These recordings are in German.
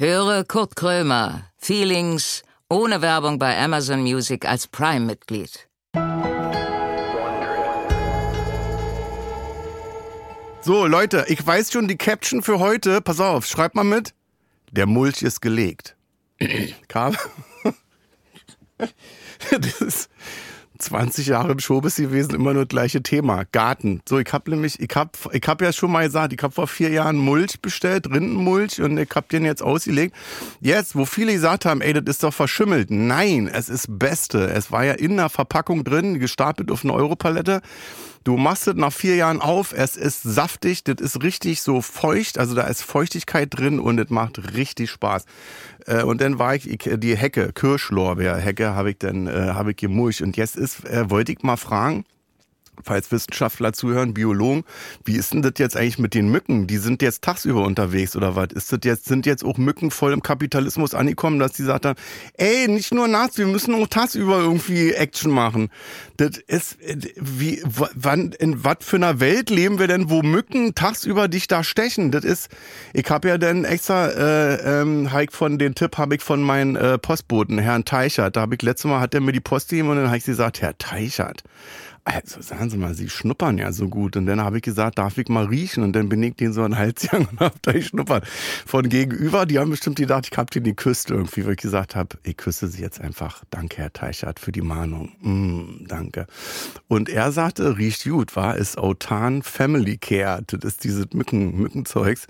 Höre Kurt Krömer, Feelings, ohne Werbung bei Amazon Music als Prime-Mitglied. So, Leute, ich weiß schon die Caption für heute. Pass auf, schreibt mal mit. Der Mulch ist gelegt. Karl. das ist 20 Jahre im Showbiz gewesen, immer nur das gleiche Thema. Garten. So, ich hab nämlich, ich hab, ich hab ja schon mal gesagt, ich hab vor vier Jahren Mulch bestellt, Rindenmulch, und ich hab den jetzt ausgelegt. Jetzt, wo viele gesagt haben, ey, das ist doch verschimmelt. Nein, es ist Beste. Es war ja in der Verpackung drin, gestapelt auf eine Europalette. Du machst es nach vier Jahren auf, es ist saftig, das ist richtig so feucht, also da ist Feuchtigkeit drin und es macht richtig Spaß. Äh, und dann war ich, die Hecke, Kirschlorbeer-Hecke habe ich dann, äh, habe ich gemulcht. Und jetzt ist, äh, wollte ich mal fragen, falls Wissenschaftler zuhören, Biologen, wie ist denn das jetzt eigentlich mit den Mücken? Die sind jetzt tagsüber unterwegs oder was? Ist das jetzt, sind jetzt auch Mücken voll im Kapitalismus angekommen, dass die sagt haben, ey, nicht nur nachts, wir müssen auch tagsüber irgendwie Action machen. Das ist, wie, wann, in was für einer Welt leben wir denn, wo Mücken tagsüber dich da stechen? Das ist, ich habe ja dann extra, äh, ähm, Heik von den Tipp habe ich von meinem äh, Postboten, Herrn Teichert. Da habe ich letztes Mal, hat er mir die Post gegeben und dann habe ich gesagt, Herr Teichert, also sagen Sie mal, Sie schnuppern ja so gut. Und dann habe ich gesagt, darf ich mal riechen? Und dann bin ich denen so Hals gegangen und habe da schnuppern. Von gegenüber, die haben bestimmt gedacht, ich habe den geküsst irgendwie, weil ich gesagt habe, ich küsse Sie jetzt einfach. Danke, Herr Teichert, für die Mahnung. Mm, danke. Und er sagte, riecht gut, war ist Autan Family Care. Das ist dieses Mücken, Mückenzeugs.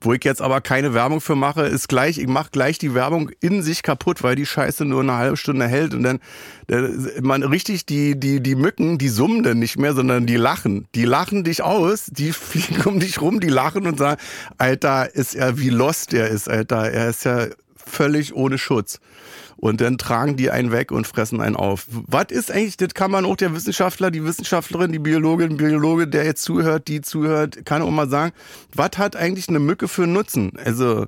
Wo ich jetzt aber keine Werbung für mache, ist gleich, ich mache gleich die Werbung in sich kaputt, weil die Scheiße nur eine halbe Stunde hält und dann, man richtig die, die, die Mücken, die summen denn nicht mehr, sondern die lachen. Die lachen dich aus, die fliegen um dich rum, die lachen und sagen, Alter, ist er, wie lost er ist, Alter. Er ist ja völlig ohne Schutz. Und dann tragen die einen weg und fressen einen auf. Was ist eigentlich, das kann man auch der Wissenschaftler, die Wissenschaftlerin, die Biologin, Biologe, der jetzt zuhört, die zuhört, kann auch mal sagen, was hat eigentlich eine Mücke für Nutzen? Also,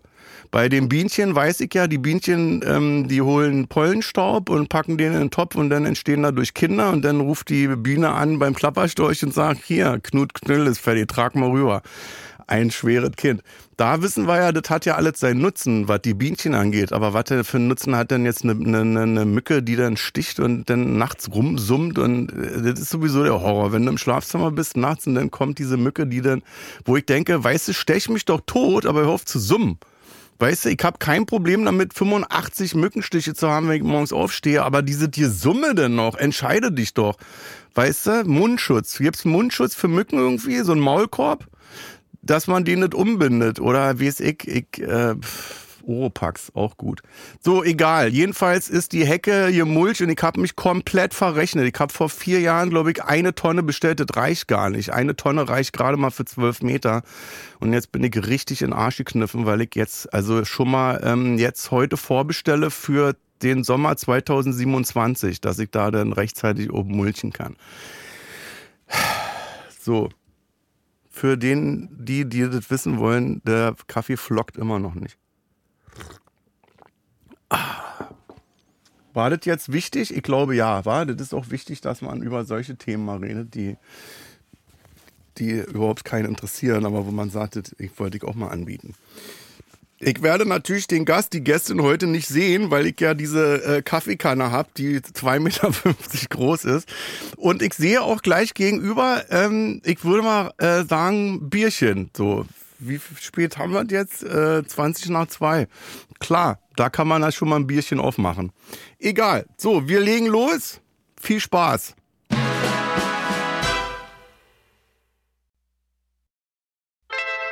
bei den Bienchen weiß ich ja, die Bienchen, ähm, die holen Pollenstaub und packen den in den Topf und dann entstehen dadurch Kinder und dann ruft die Biene an beim Klapperstorch und sagt, hier, Knut Knüll ist fertig, trag mal rüber. Ein schweres Kind. Da wissen wir ja, das hat ja alles seinen Nutzen, was die Bienchen angeht. Aber was für einen Nutzen hat denn jetzt eine, eine, eine Mücke, die dann sticht und dann nachts rumsummt? Und äh, das ist sowieso der Horror. Wenn du im Schlafzimmer bist nachts und dann kommt diese Mücke, die dann, wo ich denke, weißt du, stech mich doch tot, aber hör auf zu summen. Weißt du, ich habe kein Problem damit, 85 Mückenstiche zu haben, wenn ich morgens aufstehe, aber diese die Summe denn noch, entscheide dich doch. Weißt du, Mundschutz. Gibt's Mundschutz für Mücken irgendwie, so ein Maulkorb, dass man den nicht umbindet oder wie es ich, ich äh, Oropax, auch gut. So, egal. Jedenfalls ist die Hecke gemulcht und ich habe mich komplett verrechnet. Ich habe vor vier Jahren, glaube ich, eine Tonne bestellt. Das reicht gar nicht. Eine Tonne reicht gerade mal für zwölf Meter. Und jetzt bin ich richtig in Arsch gekniffen, weil ich jetzt also schon mal ähm, jetzt heute vorbestelle für den Sommer 2027, dass ich da dann rechtzeitig oben mulchen kann. So. Für den, die, die das wissen wollen, der Kaffee flockt immer noch nicht. War das jetzt wichtig? Ich glaube ja, war. Das ist auch wichtig, dass man über solche Themen mal redet, die, die überhaupt keinen interessieren, aber wo man sagt, das wollte ich auch mal anbieten. Ich werde natürlich den Gast, die Gästin heute nicht sehen, weil ich ja diese äh, Kaffeekanne habe, die 2,50 Meter groß ist. Und ich sehe auch gleich gegenüber, ähm, ich würde mal äh, sagen, Bierchen. So, wie spät haben wir jetzt? Äh, 20 nach 2. Klar, da kann man da schon mal ein Bierchen aufmachen. Egal. So, wir legen los. Viel Spaß.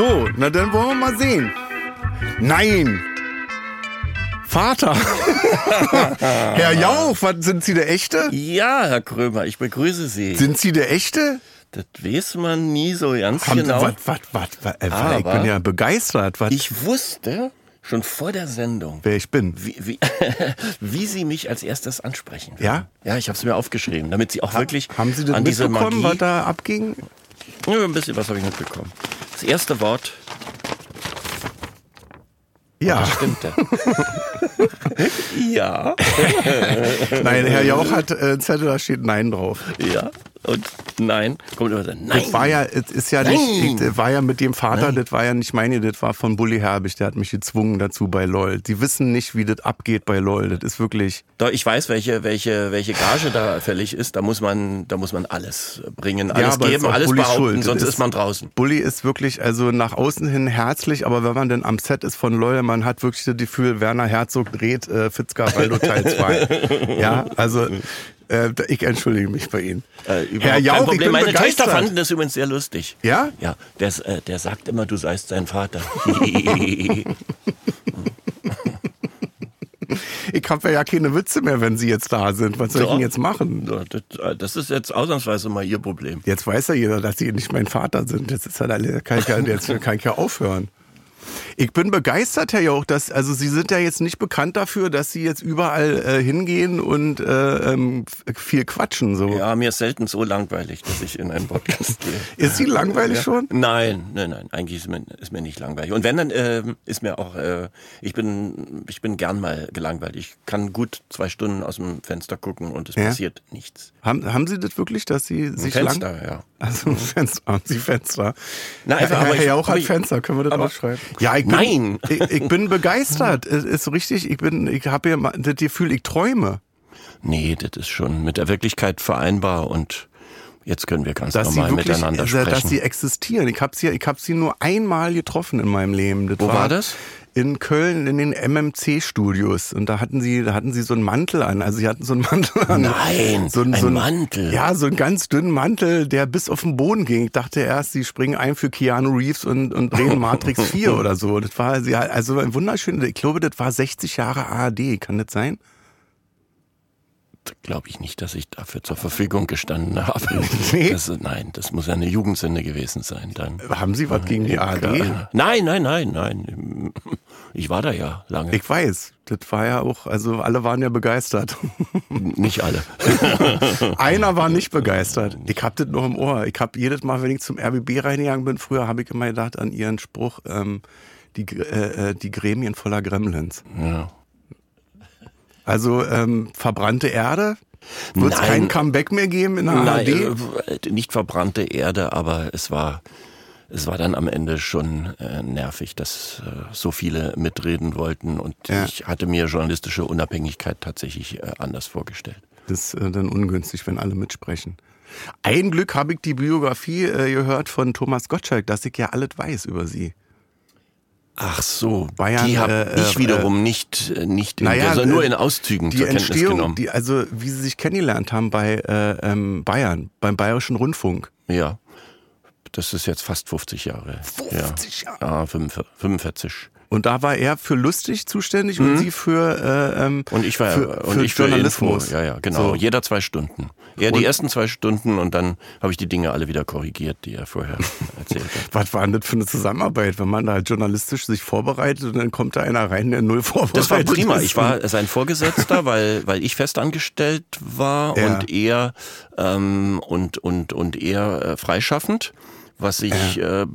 So, na dann wollen wir mal sehen. Nein, Vater. Herr Jauch, sind Sie der Echte? Ja, Herr Krömer, ich begrüße Sie. Sind Sie der Echte? Das weiß man nie so ganz Haben, genau. wat, wat, wat, wat, äh, ich bin ja begeistert, wat, Ich wusste schon vor der Sendung, wer ich bin. wie, wie, wie Sie mich als erstes ansprechen. werden. Ja? Ja, ich habe es mir aufgeschrieben, damit Sie auch wirklich Haben Sie das an diese Magie... was da abging? Ja, ein bisschen was habe ich mitbekommen. Das erste Wort Ja. stimmte. ja, Nein, Herr Jauch hat äh, einen Zettel, da steht Nein drauf. ja und nein. Kommt immer so, nein. Das war ja, es ist ja Nein. nicht, ich, war ja mit dem Vater, das war ja nicht meine, das war von Bully Herbig, der hat mich gezwungen dazu bei LOL. Sie wissen nicht, wie das abgeht bei LOL, das ist wirklich, Doch, ich weiß, welche, welche, welche Gage da fällig ist. Da muss man, da muss man alles bringen, alles es geben, alles Bullys behaupten, Schuld. Sonst ist- ist man draußen. Bully ist wirklich, also nach außen hin herzlich, aber wenn man denn am Set ist von LOL, man hat wirklich das Gefühl, Werner Herzog dreht äh, Fitzcarraldo Teil 2. ja, also, äh, ich entschuldige mich bei Ihnen. Äh, Herr Jauch, kein ich Problem. bin Meine begeistert. Töchter fanden das übrigens sehr lustig. Ja? Ja, der, äh, der sagt immer, du seist sein Vater. Ich habe ja keine Witze mehr, wenn Sie jetzt da sind. Was soll ich denn jetzt machen? Äh, das ist jetzt ausnahmsweise mal ihr Problem. Jetzt weiß ja jeder, dass Sie nicht mein Vater sind. Jetzt ist halt alle, kann ich ja, jetzt kann ich ja aufhören. Ich bin begeistert, Herr Jauch, dass, also Sie sind ja jetzt nicht bekannt dafür, dass Sie jetzt überall äh, hingehen und äh, ähm, viel quatschen. So. Ja, mir ist selten so langweilig, dass ich in einen Podcast gehe. Ist Sie langweilig schon? Nein, nein, nein, eigentlich ist mir, ist mir nicht langweilig. Und wenn, dann ähm, ist mir auch, äh, ich bin, ich bin gern mal gelangweilt. Ich kann gut zwei Stunden aus dem Fenster gucken und es Ja? passiert nichts. Haben, haben Sie das wirklich, dass Sie sich lang... Fenster, ja. Also Fenster, haben Sie Fenster? Na, einfach, Herr, aber Herr Jauch hat ich- Fenster, können wir das aber- aufschreiben? Ja, ich bin, Nein! Ich, ich bin begeistert. Ist so richtig, ich bin, ich habe ja mal das Gefühl, ich träume. Nee, das ist schon mit der Wirklichkeit vereinbar und jetzt können wir ganz dass normal wirklich, miteinander sprechen. dass sie existieren. Ich habe sie, ich habe sie nur einmal getroffen in meinem Leben. Das Wo war das? In Köln in den MMC-Studios und da hatten sie, da hatten sie so einen Mantel an. Also sie hatten so einen Mantel an. Nein, so ein so Mantel. Ja, so einen ganz dünnen Mantel, der bis auf den Boden ging. Ich dachte erst, sie springen ein für Keanu Reeves und, und drehen Matrix 4 oder so. Das war also ein wunderschön. Ich glaube, das war 60 Jahre ARD. Kann das sein? Glaube ich nicht, dass ich dafür zur Verfügung gestanden habe. Nee. Das, nein, das muss eine Jugendsünde gewesen sein dann. Haben Sie was gegen die ARD? Nein, nein, nein, nein. Ich war da ja lange. Ich weiß. Das war ja auch, also alle waren ja begeistert. nicht alle. Einer war nicht begeistert. Ich hab das noch im Ohr. Ich hab jedes Mal, wenn ich zum RBB reingegangen bin, früher habe ich immer gedacht an ihren Spruch, ähm, die, äh, äh, die Gremien voller Gremlins. Ja. Also ähm, verbrannte Erde. Wird es kein Comeback mehr geben in der Nein, ARD? äh, nicht verbrannte Erde, aber es war, es war dann am Ende schon äh, nervig, dass äh, so viele mitreden wollten und Ja. ich hatte mir journalistische Unabhängigkeit tatsächlich äh, anders vorgestellt. Das ist äh, dann ungünstig, wenn alle mitsprechen. Ein Glück habe ich die Biografie äh, gehört von Thomas Gottschalk, dass ich ja alles weiß über sie. Ach so, Bayern, die habe äh, ich äh, wiederum nicht, äh, nicht in, Naja, also nur äh, in Auszügen Die zur Kenntnis Entstehung, genommen. die, also wie sie sich kennengelernt haben bei äh, ähm, Bayern, beim Bayerischen Rundfunk. ja, das ist jetzt fast 50 Jahre. 50 ja. Jahre. Ja, 45. 45. Und da war er für lustig zuständig und sie für, äh, ähm, Mhm. Und ich war für, und für ich für Journalismus. Info. Ja, ja, genau. So. Jeder zwei Stunden. Er die ersten zwei Stunden und dann habe ich die Dinge alle wieder korrigiert, die er vorher erzählt hat. Was war denn das für eine Zusammenarbeit, wenn man da halt journalistisch sich vorbereitet und dann kommt da einer rein, der null vorbereitet Das war prima. ist? Ich war sein Vorgesetzter, weil, weil ich festangestellt war Ja. und er ähm, und, und, und er äh, freischaffend. Was ich, äh,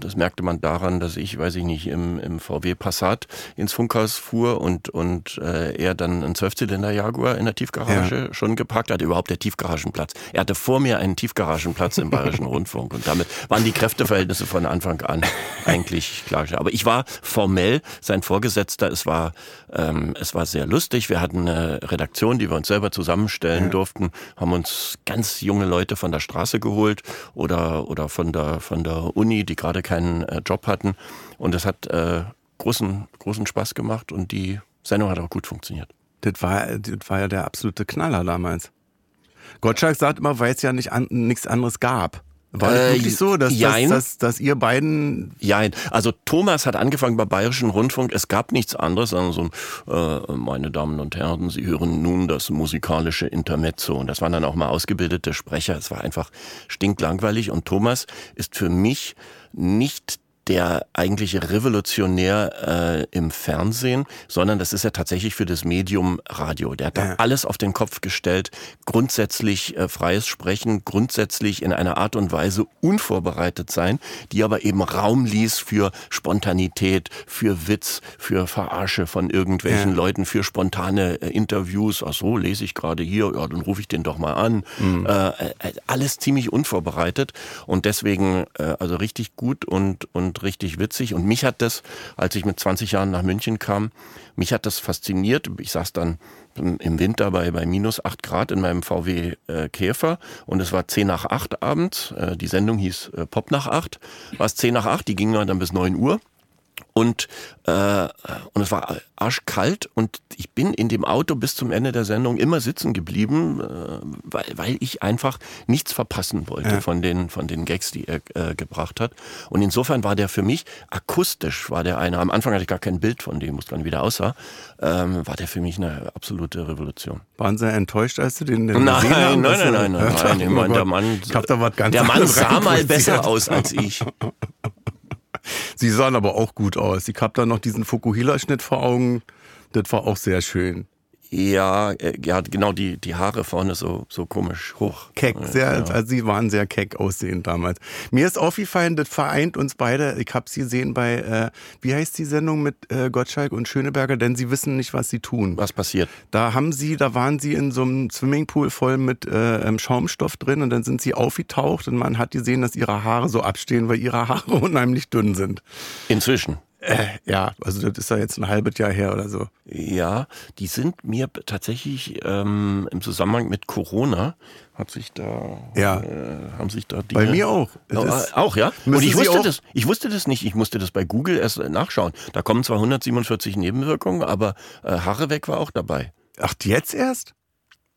das merkte man daran, dass ich, weiß ich nicht, im, im VW Passat ins Funkhaus fuhr und, und äh, er dann einen Zwölfzylinder Jaguar in der Tiefgarage schon geparkt hatte, überhaupt der Tiefgaragenplatz. Er hatte vor mir einen Tiefgaragenplatz im Bayerischen Rundfunk und damit waren die Kräfteverhältnisse von Anfang an eigentlich klar. Aber ich war formell sein Vorgesetzter. Es war, ähm, es war sehr lustig. Wir hatten eine Redaktion, die wir uns selber zusammenstellen durften, haben uns ganz junge Leute von der Straße geholt oder, oder von der, von der Uni, die gerade keinen äh, Job hatten. Und das hat äh, großen, großen Spaß gemacht und die Sendung hat auch gut funktioniert. Das war, das war ja der absolute Knaller damals. Gottschalk sagt immer, weil es ja nicht an, nichts anderes gab. War das Äh, wirklich so, dass, dass, jein. dass, dass ihr beiden Ja, also Thomas hat angefangen beim Bayerischen Rundfunk. Es gab nichts anderes, sondern so, äh, meine Damen und Herren, Sie hören nun das musikalische Intermezzo. Und das waren dann auch mal ausgebildete Sprecher. Es war einfach stinklangweilig. Und Thomas ist für mich nicht der eigentliche Revolutionär äh, im Fernsehen, sondern das ist ja tatsächlich für das Medium Radio. Der hat da Ja. alles auf den Kopf gestellt, grundsätzlich äh, freies Sprechen, grundsätzlich in einer Art und Weise unvorbereitet sein, die aber eben Raum ließ für Spontanität, für Witz, für Verarsche von irgendwelchen Ja. Leuten, für spontane äh, Interviews. Ach so, lese ich gerade hier, ja, dann rufe ich den doch mal an. Mhm. Äh, äh, alles ziemlich unvorbereitet und deswegen äh, also richtig gut und und richtig witzig. Und mich hat das, als ich mit 20 Jahren nach München kam, mich hat das fasziniert. Ich saß dann im Winter bei, bei minus 8 Grad in meinem VW äh, Käfer und es war 10 nach 8 abends. Äh, die Sendung hieß äh, Pop nach 8. War es 10 nach 8, die ging dann bis 9 Uhr. Und, äh, und es war arschkalt und ich bin in dem Auto bis zum Ende der Sendung immer sitzen geblieben, äh, weil, weil ich einfach nichts verpassen wollte von, den, von den Gags, die er äh, gebracht hat. Und insofern war der für mich akustisch, war der einer, am Anfang hatte ich gar kein Bild von dem, wusste gar nicht, wie der aussah, ähm, war der für mich eine absolute Revolution. waren sehr enttäuscht, als du den, den Nein, gesehen haben, nein, nein, nein, nein, nein, ich meine, der Mann, Ich hab da was ganz der Mann anderes sah mal reinprojiziert. besser aus als ich. Sie sahen aber auch gut aus. Ich hab da noch diesen Fukuhila-Schnitt vor Augen. Das war auch sehr schön. Ja, äh, ja, genau, die, die Haare vorne so, so komisch hoch. Keck, sehr, ja. also sie waren sehr keck aussehend damals. Mir ist aufgefallen, das vereint uns beide. Ich habe sie gesehen bei, äh, wie heißt die Sendung mit äh, Gottschalk und Schöneberger, denn sie wissen nicht, was sie tun. Was passiert? Da haben sie, da waren sie in so einem Swimmingpool voll mit äh, ähm, Schaumstoff drin und dann sind sie aufgetaucht und man hat gesehen, dass ihre Haare so abstehen, weil ihre Haare unheimlich dünn sind. Inzwischen. Äh, ja, also das ist ja jetzt ein halbes Jahr her oder so. Ja, die sind mir tatsächlich ähm, im Zusammenhang mit Corona hat sich da Ja. äh, haben sich da die Bei mir auch. Äh, auch, ja? Und ich wusste das, ich wusste das nicht. Ich musste das bei Google erst äh, nachschauen. Da kommen zwar 147 Nebenwirkungen, aber äh, Haare weg war auch dabei. Ach, jetzt erst?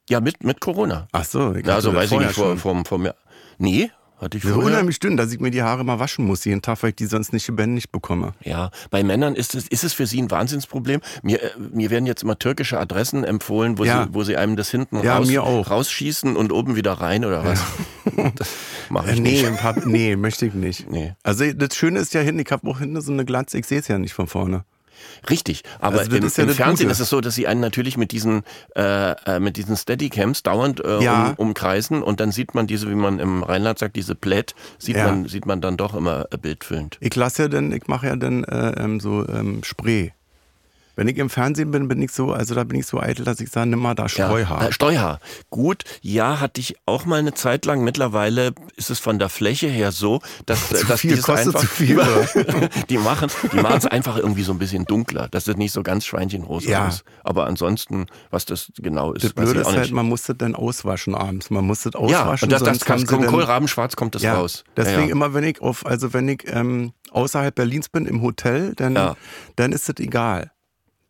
Ja, mit, mit Corona. Ach so, Ja, also weiß ich nicht, vor, vor, vor mir. Nee, hatte ich So unheimlich dünn, dass ich mir die Haare mal waschen muss jeden Tag, weil ich die sonst nicht lebendig bekomme. Ja, bei Männern ist es, ist es für sie ein Wahnsinnsproblem. Mir, äh, mir werden jetzt immer türkische Adressen empfohlen, wo, Ja. sie, wo sie einem das hinten Ja, raus, mir auch. rausschießen und oben wieder rein oder was. Das mache ich Äh, nee, nicht. Pub, nee, möchte ich nicht. Nee. Also das Schöne ist ja hinten, ich habe auch hinten so eine Glatze, ich sehe es ja nicht von vorne. Richtig, aber Also im, ist ja im Fernsehen Gute. ist es so, dass sie einen natürlich mit diesen äh, äh, mit diesen Steadycams dauernd äh, Ja. um, umkreisen und dann sieht man diese, wie man im Rheinland sagt, diese Plätt, sieht Ja. man sieht man dann doch immer äh, bildfüllend. Ich lasse ja dann, ich mache ja dann äh, ähm, so ähm, Spray. Wenn ich im Fernsehen bin, bin ich so, also da bin ich so eitel, dass ich sage, nimm mal da Streuhaar. Ja, äh, Streuhaar. Gut, ja, hatte ich auch mal eine Zeit lang. Mittlerweile ist es von der Fläche her so, dass, Zu dass viel, kostet einfach zu viel, die machen, die machen es einfach irgendwie so ein bisschen dunkler, dass es nicht so ganz schweinchenrosa Ja. ist. Aber ansonsten, was das genau ist, das weiß Blöde ich ist auch halt, nicht. man muss das dann auswaschen abends. Man muss das ja, auswaschen. und das, das kann, dann- Kohlrabenschwarz kommt das ja, raus. Deswegen ja, ja. immer, wenn ich auf, also wenn ich ähm, außerhalb Berlins bin im Hotel, dann, Ja. dann ist das egal.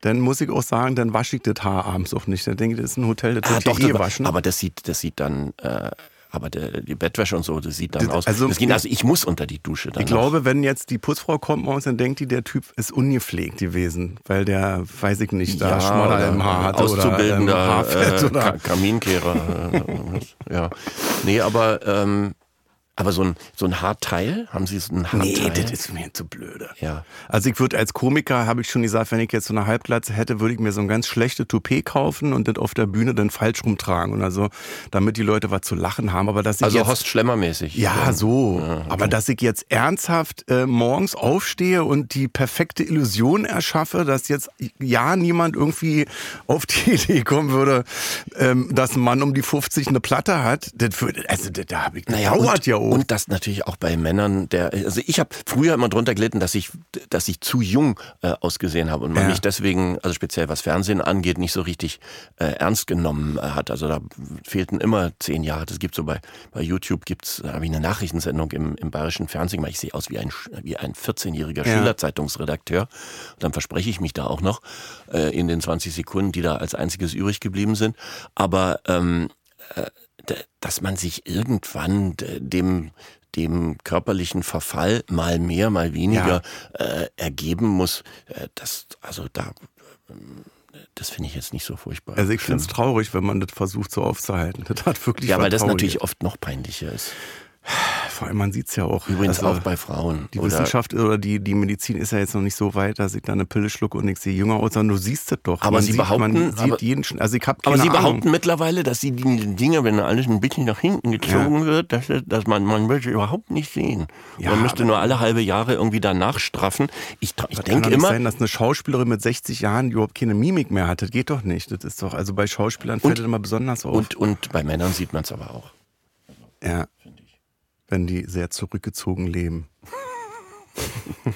Dann muss ich auch sagen, dann wasche ich das Haar abends auch nicht. Dann denke ich, das ist ein Hotel, das Ah, doch, hier eh aber, waschen. aber das sieht, das sieht dann, äh, aber der, die Bettwäsche und so, das sieht dann Das- aus. also- das geht, also ich muss unter die Dusche dann. ich glaube, wenn jetzt die Putzfrau kommt morgens, dann denkt die, der Typ ist ungepflegt gewesen, weil der, weiß ich nicht, da ja, Schmodder im Haar hatte oder ähm, auszubildender Haarfett äh, oder Ka Kaminkehrer. äh, ja, nee, aber ähm, aber so ein so ein Haarteil, haben Sie so ein Haarteil? Nee, das ist mir zu blöde. ja. Also ich würde als Komiker, habe ich schon gesagt, wenn ich jetzt so eine Halbglatze hätte, würde ich mir so ein ganz schlechte Toupet kaufen und das auf der Bühne dann falsch rumtragen. Und also, damit die Leute was zu lachen haben. Aber dass ich Also jetzt, Horst Schlemmer mäßig. Ja, so. Ja, okay. Aber dass ich jetzt ernsthaft äh, morgens aufstehe und die perfekte Illusion erschaffe, dass jetzt ja niemand irgendwie auf die Idee kommen würde, ähm, dass ein Mann um die 50 eine Platte hat, das würde, also das, da habe ich, Naja, dauert ja auch. Und das natürlich auch bei Männern, der, also ich habe früher immer drunter gelitten, dass ich, dass ich zu jung äh, ausgesehen habe und man Ja. mich deswegen, also speziell was Fernsehen angeht, nicht so richtig äh, ernst genommen äh, hat. Also da fehlten immer zehn Jahre. Das gibt so bei, bei YouTube gibt's, da habe ich eine Nachrichtensendung im, im bayerischen Fernsehen gemacht. Ich sehe aus wie ein, wie ein 14-jähriger Ja. Schülerzeitungsredakteur. Und dann verspreche ich mich da auch noch äh, in den 20 Sekunden, die da als einziges übrig geblieben sind. Aber ähm, d- dass man sich irgendwann dem dem körperlichen Verfall mal mehr, mal weniger äh, ergeben muss, äh, das, also da, ähm, das finde ich jetzt nicht so furchtbar. Also ich finde es traurig, wenn man das versucht so aufzuhalten. Das hat wirklich ja, weil das natürlich oft noch peinlicher ist. Vor allem, man sieht es ja auch. Übrigens Also, auch bei Frauen. Die oder, Wissenschaft oder die, die Medizin ist ja jetzt noch nicht so weit, dass ich da eine Pille schlucke und ich sehe jünger aus, sondern du siehst es doch. Aber man Sie sieht, behaupten- sieht aber- jeden, also ich habe aber Sie Ahnung. behaupten mittlerweile, dass Sie die Dinge, wenn alles ein bisschen nach hinten gezogen wird, dass, dass man, man will sie überhaupt nicht sehen. Ja, man müsste nur alle halbe Jahre irgendwie danach straffen. Ich, ich denke immer, sein, dass eine Schauspielerin mit 60 Jahren überhaupt keine Mimik mehr hat. Das geht doch nicht. Das ist doch, also bei Schauspielern fällt Und- das immer besonders auf. und, und bei Männern sieht man es aber auch. ja. Wenn die sehr zurückgezogen leben.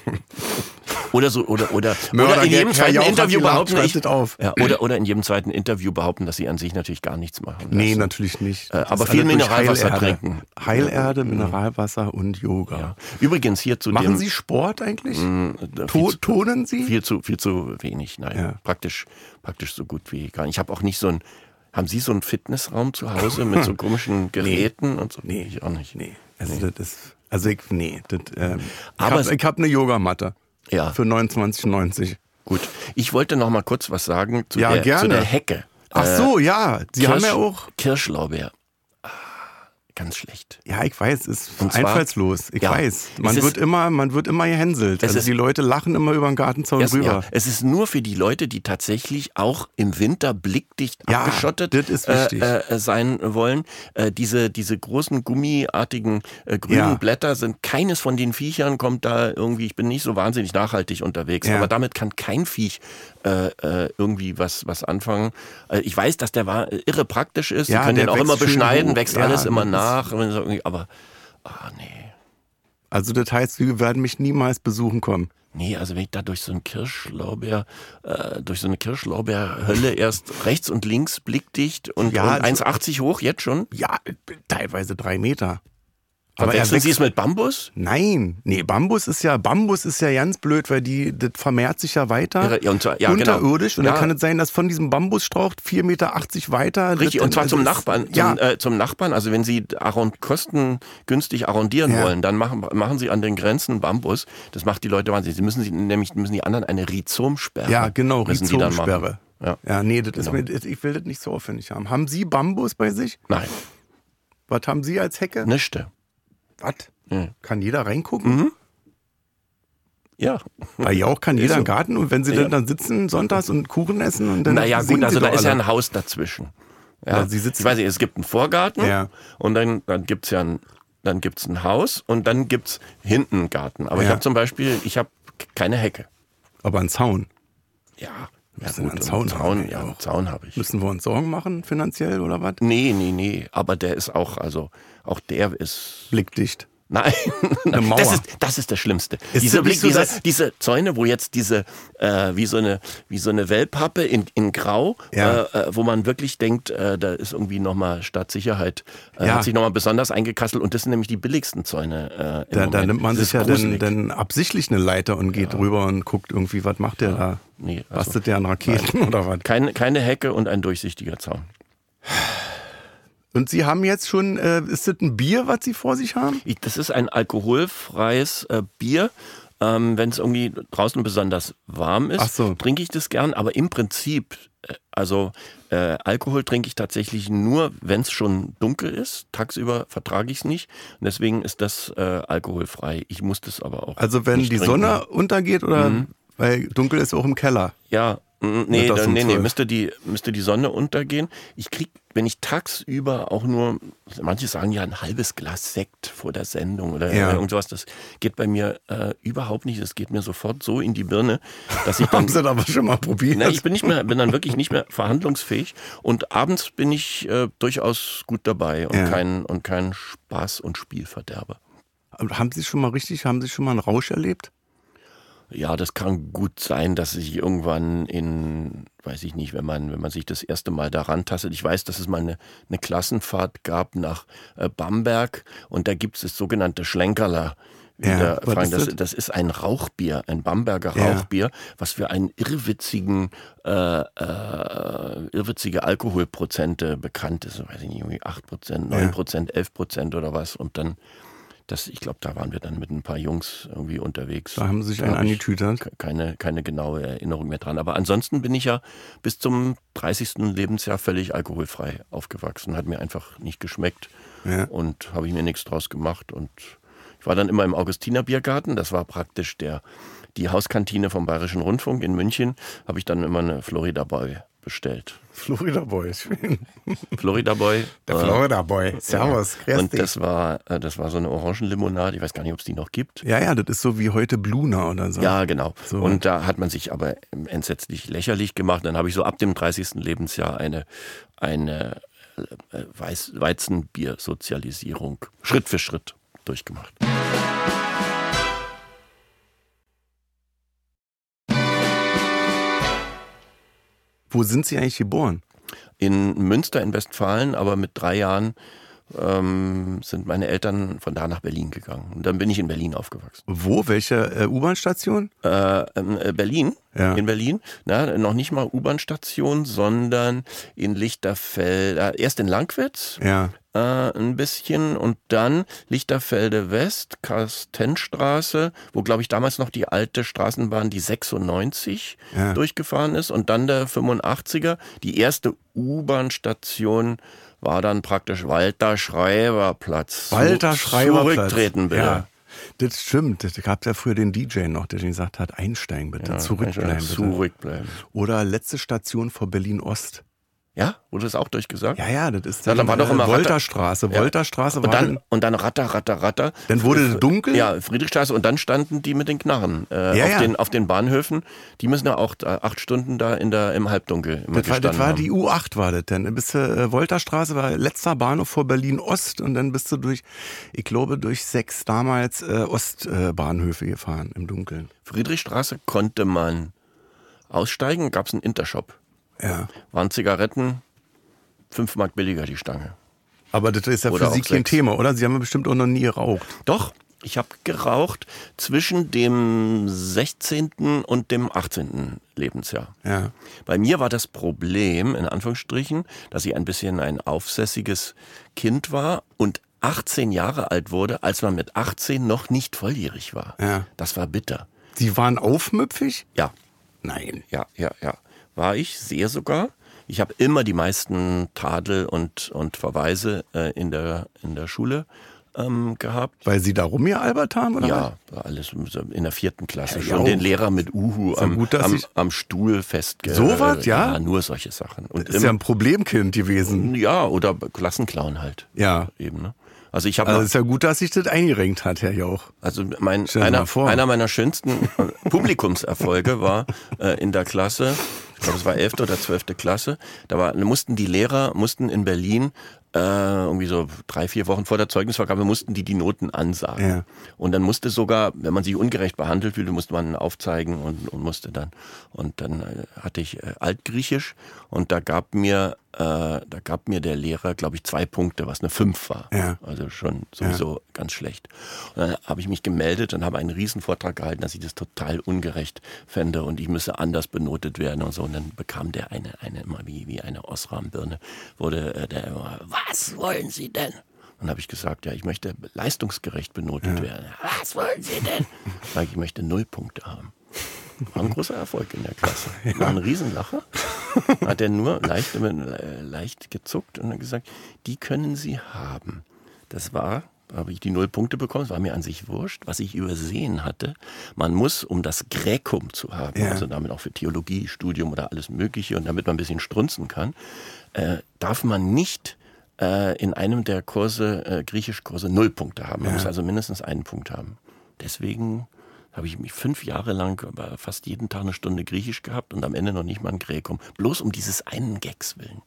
Oder so, oder, oder, Mörder- oder in jedem zweiten Jauch Interview behaupten, ich, auf. Ja, oder, oder in jedem zweiten Interview behaupten, dass sie an sich natürlich gar nichts machen. Nee, lassen. natürlich nicht. Äh, aber viel Mineralwasser Heilerde. trinken. Heilerde, Mineralwasser und Yoga. Ja. Übrigens hier zu Machen dem. Sie Sport eigentlich? mh, To viel, zu, tonen Sie? viel zu viel zu wenig. Nein, Ja. praktisch praktisch so gut wie gar nicht. Ich habe auch nicht so ein. Haben Sie so einen Fitnessraum zu Hause mit so komischen Geräten und so? Nee. ich auch nicht. Nee, also das ist, also ich, nee, das, ähm, Aber ich habe hab eine Yogamatte Ja, für 29,90. gut. Ich wollte noch mal kurz was sagen zu, Ja, der, zu der Hecke. Ach Äh, so, ja, Sie haben ja auch, Kirschlaubeer. Ganz schlecht. ja, ich weiß, es ist zwar- einfallslos. Ich Ja, weiß, man es ist- wird immer, man wird immer gehänselt. Es Also ist- die Leute lachen immer über den Gartenzaun Erst, rüber. ja, es ist nur für die Leute, die tatsächlich auch im Winter blickdicht Ja, abgeschottet äh, äh, sein wollen. Äh, diese, diese großen gummiartigen äh, grünen Ja. Blätter sind keines von den Viechern kommt da irgendwie. Ich bin nicht so wahnsinnig nachhaltig unterwegs, aber damit kann kein Viech äh, äh, irgendwie was was anfangen. Äh, ich weiß, dass der war, irre praktisch ist. Ja, Sie können den auch immer beschneiden, wächst Ja, alles immer nach. Aber ah nee. Also das heißt, Sie werden mich niemals besuchen kommen. Nee, also wenn ich da durch so ein Kirschlaubeer, äh, durch so eine Kirschlaubeerhölle erst rechts und links blickdicht und, Ja, und also- 1,80 hoch jetzt schon. Ja, teilweise drei Meter. Aber er Verwechseln Sie es mit Bambus? Nein, nee, Bambus ist ja, Bambus ist ja ganz blöd, weil die, das vermehrt sich ja weiter. Ja, und zwar- ja, genau. unterirdisch und Ja. dann kann es sein, dass von diesem Bambusstrauch 4,80 Meter weiter. Richtig, das- und zwar das zum Nachbarn. Zum, Ja, äh, zum Nachbarn, also wenn Sie kostengünstig arrondieren Ja. wollen, dann machen, machen Sie an den Grenzen Bambus. Das macht die Leute wahnsinnig. Sie müssen sie, nämlich müssen die anderen eine Rhizomsperre. ja, genau. Rhizomsperre. Ja. Ja, nee, das Genau. ist ich will das nicht so aufwendig haben. Haben Sie Bambus bei sich? Nein, Was haben Sie als Hecke? nischte. Was? Ja. Kann jeder reingucken? Mhm. Ja. Bei Jauch kann jeder so. im Garten und wenn sie Ja. dann, sitzen sonntags und Kuchen essen und dann Naja, gut, also da ist ja alle. ein Haus dazwischen. Ja, Ja, Sie sitzen- ich weiß nicht, es gibt einen Vorgarten Ja. und dann, dann gibt's ja ein, dann gibt's ein Haus und dann gibt's hinten einen Garten. Aber ich Ja. habe zum Beispiel, ich habe keine Hecke. Aber ein Zaun. Ja, ja gut, einen Zaun Zaun, ja, einen. Zaun habe ich. Müssen wir uns Sorgen machen finanziell oder was? Nee, nee, nee, aber der ist auch, also auch der ist Blickdicht. Nein, das ist das ist das Schlimmste. Ist diese, Blick, diese, diese Zäune, wo jetzt diese äh, wie so eine wie so eine Wellpappe in, in Grau, Ja. äh, äh, wo man wirklich denkt, äh, da ist irgendwie nochmal Staatssicherheit, äh, Ja. hat sich nochmal besonders eingekasselt und das sind nämlich die billigsten Zäune. Äh, Da, da nimmt man Das sich ja dann, dann absichtlich eine Leiter und geht rüber und guckt irgendwie, was macht der da? Nee, also Bastet der an Raketen oder was? keine, keine Hecke und ein durchsichtiger Zaun. Und Sie haben jetzt schon, äh, ist das ein Bier, was Sie vor sich haben? Ich, das ist ein alkoholfreies äh, Bier. Ähm, Wenn es irgendwie draußen besonders warm ist, so. trinke ich das gern. Aber im Prinzip, äh, also äh, Alkohol trinke ich tatsächlich nur, wenn es schon dunkel ist. Tagsüber vertrage ich es nicht. Und deswegen ist das äh, alkoholfrei. Ich muss das aber auch. Also wenn die trinken. Sonne untergeht oder, Mhm. weil dunkel ist auch im Keller. Ja, nee, Mittags da, nee, nee, 12. müsste die, müsste die Sonne untergehen. Ich krieg, wenn ich tagsüber auch nur, manche sagen ja ein halbes Glas Sekt vor der Sendung oder Ja. irgend sowas, das geht bei mir äh, überhaupt nicht. Das geht mir sofort so in die Birne, dass ich dann Haben Sie das aber schon mal probiert? Na, ich bin nicht mehr, bin dann wirklich nicht mehr verhandlungsfähig und abends bin ich äh, durchaus gut dabei und Ja. kein und kein Spaß und Spielverderber. haben Sie schon mal richtig, haben Sie schon mal einen Rausch erlebt? Ja, das kann gut sein, dass ich irgendwann in, weiß ich nicht, wenn man, wenn man sich das erste Mal daran tastet. Ich weiß, dass es mal eine, eine Klassenfahrt gab nach äh, Bamberg und da gibt es das sogenannte Schlenkerler. Ja, Frank, ist das, das? ist ein Rauchbier, ein Bamberger Ja. Rauchbier, was für einen irrwitzigen, äh, äh, irrwitzige Alkoholprozente bekannt ist. Weiß ich nicht, irgendwie 8%, 9%, 11% oder was. Und dann Das, ich glaube, da waren wir dann mit ein paar Jungs irgendwie unterwegs. Da haben sie sich einen angetütert. Keine, keine genaue Erinnerung mehr dran. Aber ansonsten bin ich ja bis zum 30. Lebensjahr völlig alkoholfrei aufgewachsen. Hat mir einfach nicht geschmeckt Ja. und habe ich mir nichts draus gemacht. Und ich war dann immer im Augustiner Biergarten. Das war praktisch der, die Hauskantine vom Bayerischen Rundfunk in München. Habe ich dann immer eine Florida Boy bestellt. Florida Boy, schön. Florida Boy. Der äh, Florida Boy. Servus, grüß Und das war, äh, das war so eine Orangenlimonade. Ich weiß gar nicht, ob es die noch gibt. Ja, ja, das ist so wie heute Bluna oder so. Ja, genau. So. Und da hat man sich aber entsetzlich lächerlich gemacht. Dann habe ich so ab dem 30. Lebensjahr eine, eine äh, Weiß, Weizenbier-Sozialisierung Schritt für Schritt durchgemacht. Wo sind Sie eigentlich geboren? In Münster in Westfalen, aber mit drei Jahren ähm, sind meine Eltern von da nach Berlin gegangen. Und dann bin ich in Berlin aufgewachsen. Wo? Welche äh, U-Bahn-Station? Äh, äh, Berlin, Ja. in Berlin, na, noch nicht mal U-Bahn-Station, sondern in Lichterfeld, äh, erst in Langwitz, Ja. äh, ein bisschen und dann Lichterfelde West, Kastenstraße, wo glaube ich damals noch die alte Straßenbahn, die 96 Ja. durchgefahren ist und dann der 85er. Die erste U-Bahn-Station war dann praktisch Walter Schreiberplatz. Walter Schreiberplatz. Zurücktreten bitte. Ja. Das stimmt. Das gab ja früher den DJ noch, der gesagt hat, einsteigen bitte, Ja, zurückbleiben bitte. Zurückbleiben. Oder letzte Station vor Berlin-Ost. Ja, wurde das auch durchgesagt? Ja, ja, das ist Ja, dann war doch immer Ratter- Volterstraße. Ja. Und dann, dann, und dann Ratter, Ratter, Ratter. dann wurde es dunkel. Ja, Friedrichstraße und dann standen die mit den Knarren äh, Ja, auf, ja. Den, auf den Bahnhöfen. Die müssen ja auch äh, acht Stunden da in der, im Halbdunkel immer Das war, das war haben. die U8 war das denn. Bist du, äh, Volterstraße war letzter Bahnhof vor Berlin-Ost und dann bist du durch, ich glaube, durch sechs damals äh, Ostbahnhöfe gefahren im Dunkeln. Friedrichstraße konnte man aussteigen, gab es einen Intershop. Ja. Waren Zigaretten fünf Mark billiger die Stange. Aber das ist ja Oder für Sie kein. Thema, oder? Sie haben ja bestimmt auch noch nie geraucht. Doch, ich habe geraucht zwischen dem 16. und dem 18. Lebensjahr. Ja. Bei mir war das Problem, in Anführungsstrichen, dass ich ein bisschen ein aufsässiges Kind war und 18 Jahre alt wurde, als man mit 18 noch nicht volljährig war. Ja. Das war bitter. Sie waren aufmüpfig? Ja, Nein. ja, ja, ja. War ich sehr sogar. Ich habe immer die meisten Tadel und, und Verweise äh, in, der, in der Schule ähm, gehabt. Weil Sie da rumgealbert haben, oder? Ja, war alles in der vierten Klasse. Ja, schon den Lehrer mit Uhu am, gut, am, am Stuhl festge... So was, ja? Ja, nur solche Sachen. Und Ist ja ein Problemkind gewesen. Ja, oder Klassenclown halt. Ja. Eben, ne? Also ich habe Also ist ja gut, dass sich das eingerenkt hat, Herr Jauch. also mein einer, einer meiner schönsten Publikumserfolge war äh, in der Klasse, ich glaube es war 11. oder 12. Klasse, da war, da mussten die Lehrer mussten in Berlin äh, irgendwie so drei, vier Wochen vor der Zeugnisvergabe mussten die die Noten ansagen. Ja. Und dann musste sogar, wenn man sich ungerecht behandelt fühlte, musste man aufzeigen und, und musste dann. Und dann äh, hatte ich äh, Altgriechisch und da gab mir, äh, da gab mir der Lehrer, glaube ich, zwei Punkte, was eine Fünf war. Ja. Also schon sowieso ganz schlecht. Und dann habe ich mich gemeldet und habe einen Vortrag gehalten, dass ich das total ungerecht fände und ich müsse anders benotet werden und so. Und dann bekam der eine, eine immer wie, wie eine Osram-Birne, wurde äh, der immer, was wollen Sie denn? Dann habe ich gesagt, ja, ich möchte leistungsgerecht benotet werden. Was wollen Sie denn? Sag ich, ich möchte null Punkte haben. War ein großer Erfolg in der Klasse. War ein Riesenlacher. Hat er nur leicht, äh, leicht gezuckt und dann gesagt, die können Sie haben. Das war, habe ich die null Punkte bekommen, das war mir an sich wurscht. Was ich übersehen hatte, man muss, um das Gräkum zu haben, Ja. also damit auch für Theologie, Studium oder alles Mögliche und damit man ein bisschen strunzen kann, äh, darf man nicht äh, in einem der Kurse, äh, Griechischkurse, null Punkte haben. Man muss also mindestens einen Punkt haben. Deswegen habe ich mich fünf Jahre lang fast jeden Tag eine Stunde Griechisch gehabt und am Ende noch nicht mal ein Gräkum. Bloß um dieses einen Gags willen.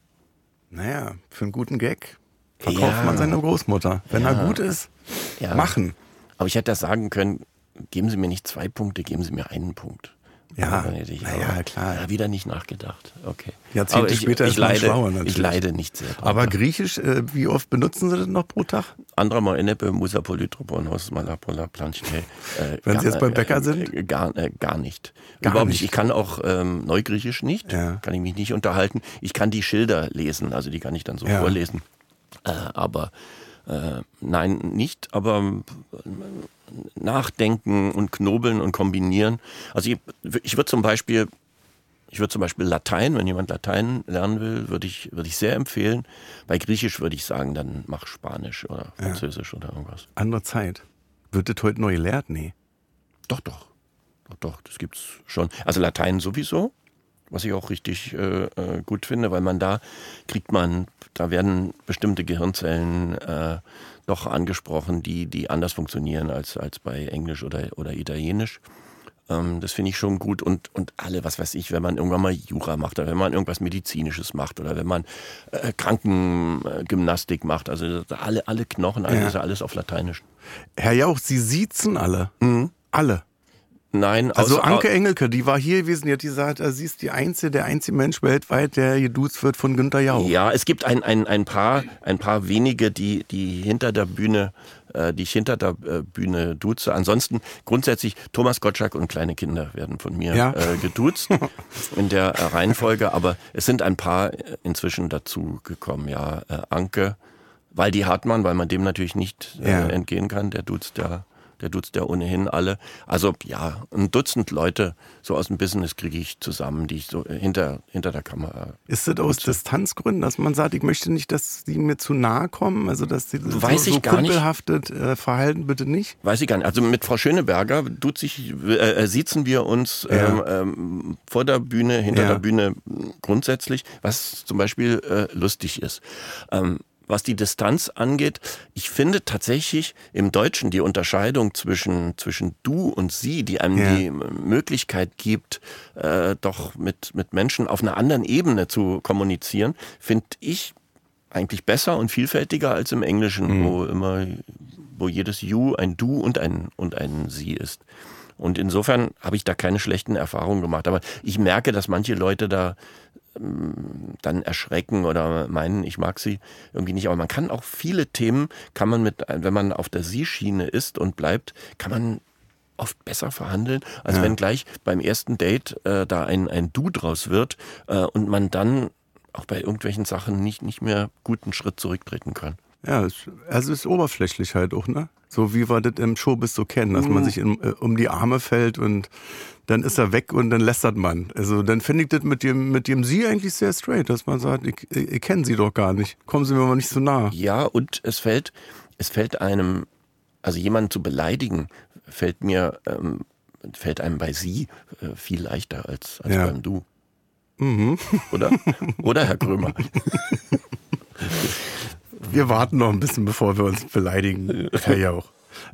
Naja, für einen guten Gag verkauft Ja. man seine Großmutter. Wenn Ja. er gut ist, Ja. machen. Aber ich hätte das sagen können, geben Sie mir nicht zwei Punkte, geben Sie mir einen Punkt. Ja, aber- ja, klar. Ja, wieder nicht nachgedacht. Okay. Jahrzehnte Aber ich, später ich ist leide, schlauer natürlich. Ich leide nicht sehr. drunter. Aber Griechisch, äh, wie oft benutzen Sie das noch pro Tag? Andra mal Enepe, Musa Polytropon, Hos Malapola, Planchne. Äh, Wenn Sie jetzt beim Bäcker äh, sind? Äh, gar, äh, gar nicht. Gar Überhaupt nicht. Ich kann auch ähm, Neugriechisch nicht, Ja. kann ich mich nicht unterhalten. Ich kann die Schilder lesen, also die kann ich dann so Ja. vorlesen. Äh, aber nein, nicht, aber nachdenken und knobeln und kombinieren. Also ich, ich würde zum Beispiel ich würde zum Beispiel Latein, wenn jemand Latein lernen will, würde ich, würde ich sehr empfehlen. Bei Griechisch würde ich sagen, dann mach Spanisch oder Französisch ja. oder irgendwas. Andere Zeit. Wird das heute neu gelehrt? Nee. Doch, doch. Doch, doch, das gibt's schon. Also Latein sowieso, was ich auch richtig äh, äh, gut finde, weil man da kriegt man, da werden bestimmte Gehirnzellen äh, doch angesprochen, die, die anders funktionieren als, als bei Englisch oder, oder Italienisch. Ähm, das finde ich schon gut. Und, und alle, was weiß ich, wenn man irgendwann mal Jura macht oder wenn man irgendwas Medizinisches macht oder wenn man äh, Krankengymnastik macht, also alle, alle Knochen, alles, ja. alles auf Lateinisch. Herr Jauch, Sie siezen alle. Mhm. Alle. Nein, also Anke Engelke, die war hier gewesen, die hat gesagt, sie ist die einzige, der einzige Mensch weltweit, der geduzt wird von Günter Jauch. Ja, es gibt ein, ein, ein, paar, ein paar wenige, die, die hinter der Bühne äh, die ich hinter der äh, Bühne duze. Ansonsten grundsätzlich Thomas Gottschalk und kleine Kinder werden von mir ja. äh, geduzt in der äh, Reihenfolge, aber es sind ein paar inzwischen dazu gekommen. Ja, äh, Anke, Waldi Hartmann, weil man dem natürlich nicht äh, ja. entgehen kann, der duzt ja der duzt ja ohnehin alle. Also ja, ein Dutzend Leute so aus dem Business kriege ich zusammen, die ich so hinter, hinter der Kamera. Ist das aus Distanzgründen, dass man sagt, ich möchte nicht, dass sie mir zu nahe kommen? Also dass sie Weiß so, so kumpelhaftet äh, verhalten, bitte nicht? Weiß ich gar nicht. Also mit Frau Schöneberger tut sich, äh, äh, siezen wir uns ja. ähm, ähm, vor der Bühne, hinter ja. der Bühne grundsätzlich, was zum Beispiel äh, lustig ist. Ähm, was die Distanz angeht, ich finde tatsächlich im Deutschen die Unterscheidung zwischen, zwischen du und sie, die einem ja. die Möglichkeit gibt, äh, doch mit, mit Menschen auf einer anderen Ebene zu kommunizieren, finde ich eigentlich besser und vielfältiger als im Englischen, mhm. wo immer, wo jedes You ein Du und ein, und ein Sie ist. Und insofern habe ich da keine schlechten Erfahrungen gemacht. Aber ich merke, dass manche Leute da dann erschrecken oder meinen, ich mag sie irgendwie nicht. Aber man kann auch viele Themen, kann man mit, wenn man auf der Sie-Schiene ist und bleibt, kann man oft besser verhandeln, als ja. wenn gleich beim ersten Date äh, da ein, ein Du draus wird äh, und man dann auch bei irgendwelchen Sachen nicht, nicht mehr guten Schritt zurücktreten kann. Ja, also es ist oberflächlich halt auch, ne? So wie wir das im Showbiz so kennen, dass man mhm. sich in, äh, um die Arme fällt und dann ist er weg und dann lästert man. Also dann finde ich das mit dem, mit dem Sie eigentlich sehr straight, dass man sagt, ich, ich, ich kenne Sie doch gar nicht. Kommen Sie mir mal nicht so nah. Ja, und es fällt, es fällt einem, also jemanden zu beleidigen, fällt mir, ähm, fällt einem bei Sie äh, viel leichter als, als ja. beim Du. Mhm. Oder? Oder, Herr Krömer? Wir warten noch ein bisschen, bevor wir uns beleidigen, Herr Jauch.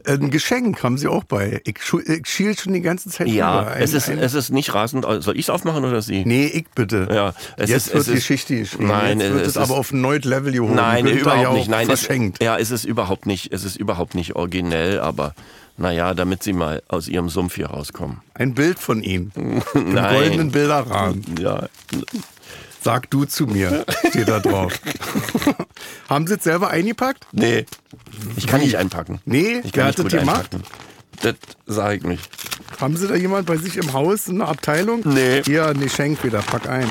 Ein Geschenk haben Sie auch bei. Ich, ich schiel schon die ganze Zeit Ja, ein, es, ist, ein, es ist nicht rasend. Soll ich es aufmachen oder Sie? Nee, ich bitte. Ja, es Jetzt ist, wird es Geschichte geschrieben. Nein, Jetzt wird es, es aber auf ein neues Level gehoben. Nein, überhaupt ja nicht. Nein, verschenkt. Es, ja, es ist überhaupt nicht. Es ist überhaupt nicht originell, aber naja, damit Sie mal aus Ihrem Sumpf hier rauskommen. Ein Bild von Ihnen. Im goldenen Bilderrahmen. Ja. Sag du zu mir, steht da drauf. Haben Sie es selber eingepackt? Nee. Ich kann nicht einpacken. Nee, ich kann wer hat das gemacht? Das sage ich nicht. Haben Sie da jemand bei sich im Haus, eine Abteilung? Nee. Hier, nee, schenk wieder, pack ein.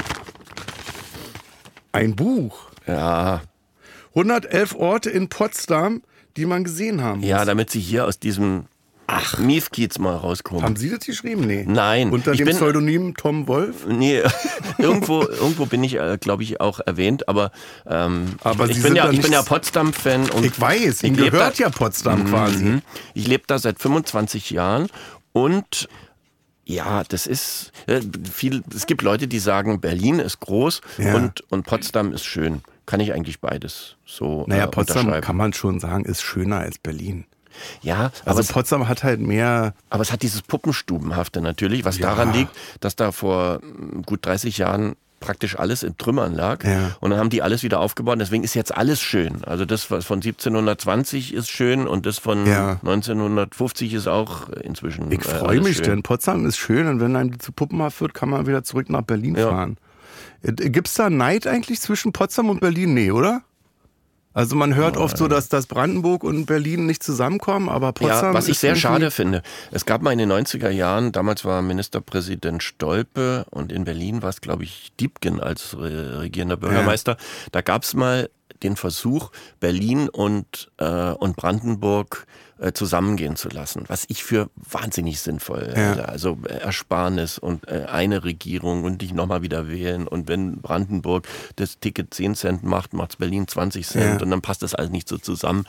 Ein Buch. Ja. 111 Orte in Potsdam, die man gesehen haben muss. Ja, damit Sie hier aus diesem Ach, Miefkiez mal rauskommen. Haben Sie das geschrieben? Nee. Nein. Unter dem bin, Pseudonym Tom Wolf? Nee, irgendwo, irgendwo bin ich, äh, glaube ich, auch erwähnt, aber, ähm, aber ich, bin ja, ich bin ja Potsdam-Fan. Ich weiß, Ihnen gehört da, ja Potsdam quasi. Mhm. Ich lebe da seit 25 Jahren und ja, das ist äh, viel. Es gibt Leute, die sagen, Berlin ist groß ja. und, und Potsdam ist schön. Kann ich eigentlich beides so Naja, äh, Potsdam kann man schon sagen, ist schöner als Berlin. Ja, also Potsdam hat halt mehr. Aber es hat dieses Puppenstubenhafte natürlich, was ja. daran liegt, dass da vor hm, gut 30 Jahren praktisch alles in Trümmern lag. Ja. Und dann haben die alles wieder aufgebaut. Deswegen ist jetzt alles schön. Also das was von 1720 ist schön und das von ja. 1950 ist auch inzwischen. Ich äh, freue mich, schön. denn Potsdam ist schön und wenn einem zu puppenhaft wird, kann man wieder zurück nach Berlin ja. fahren. Äh, Gibt es da Neid eigentlich zwischen Potsdam und Berlin? Nee, oder? Also man hört oft so, dass, dass Brandenburg und Berlin nicht zusammenkommen, aber Potsdam. Ja, was ich sehr schade finde. Es gab mal in den 90er Jahren, damals war Ministerpräsident Stolpe und in Berlin war es, glaube ich, Diebken als regierender Bürgermeister. Ja. Da gab es mal den Versuch, Berlin und, äh, und Brandenburg äh, zusammengehen zu lassen, was ich für wahnsinnig sinnvoll ja. halte. Also äh, Ersparnis und äh, eine Regierung und dich nochmal wieder wählen. Und wenn Brandenburg das Ticket 10 Cent macht, macht Berlin 20 Cent ja. und dann passt das alles nicht so zusammen.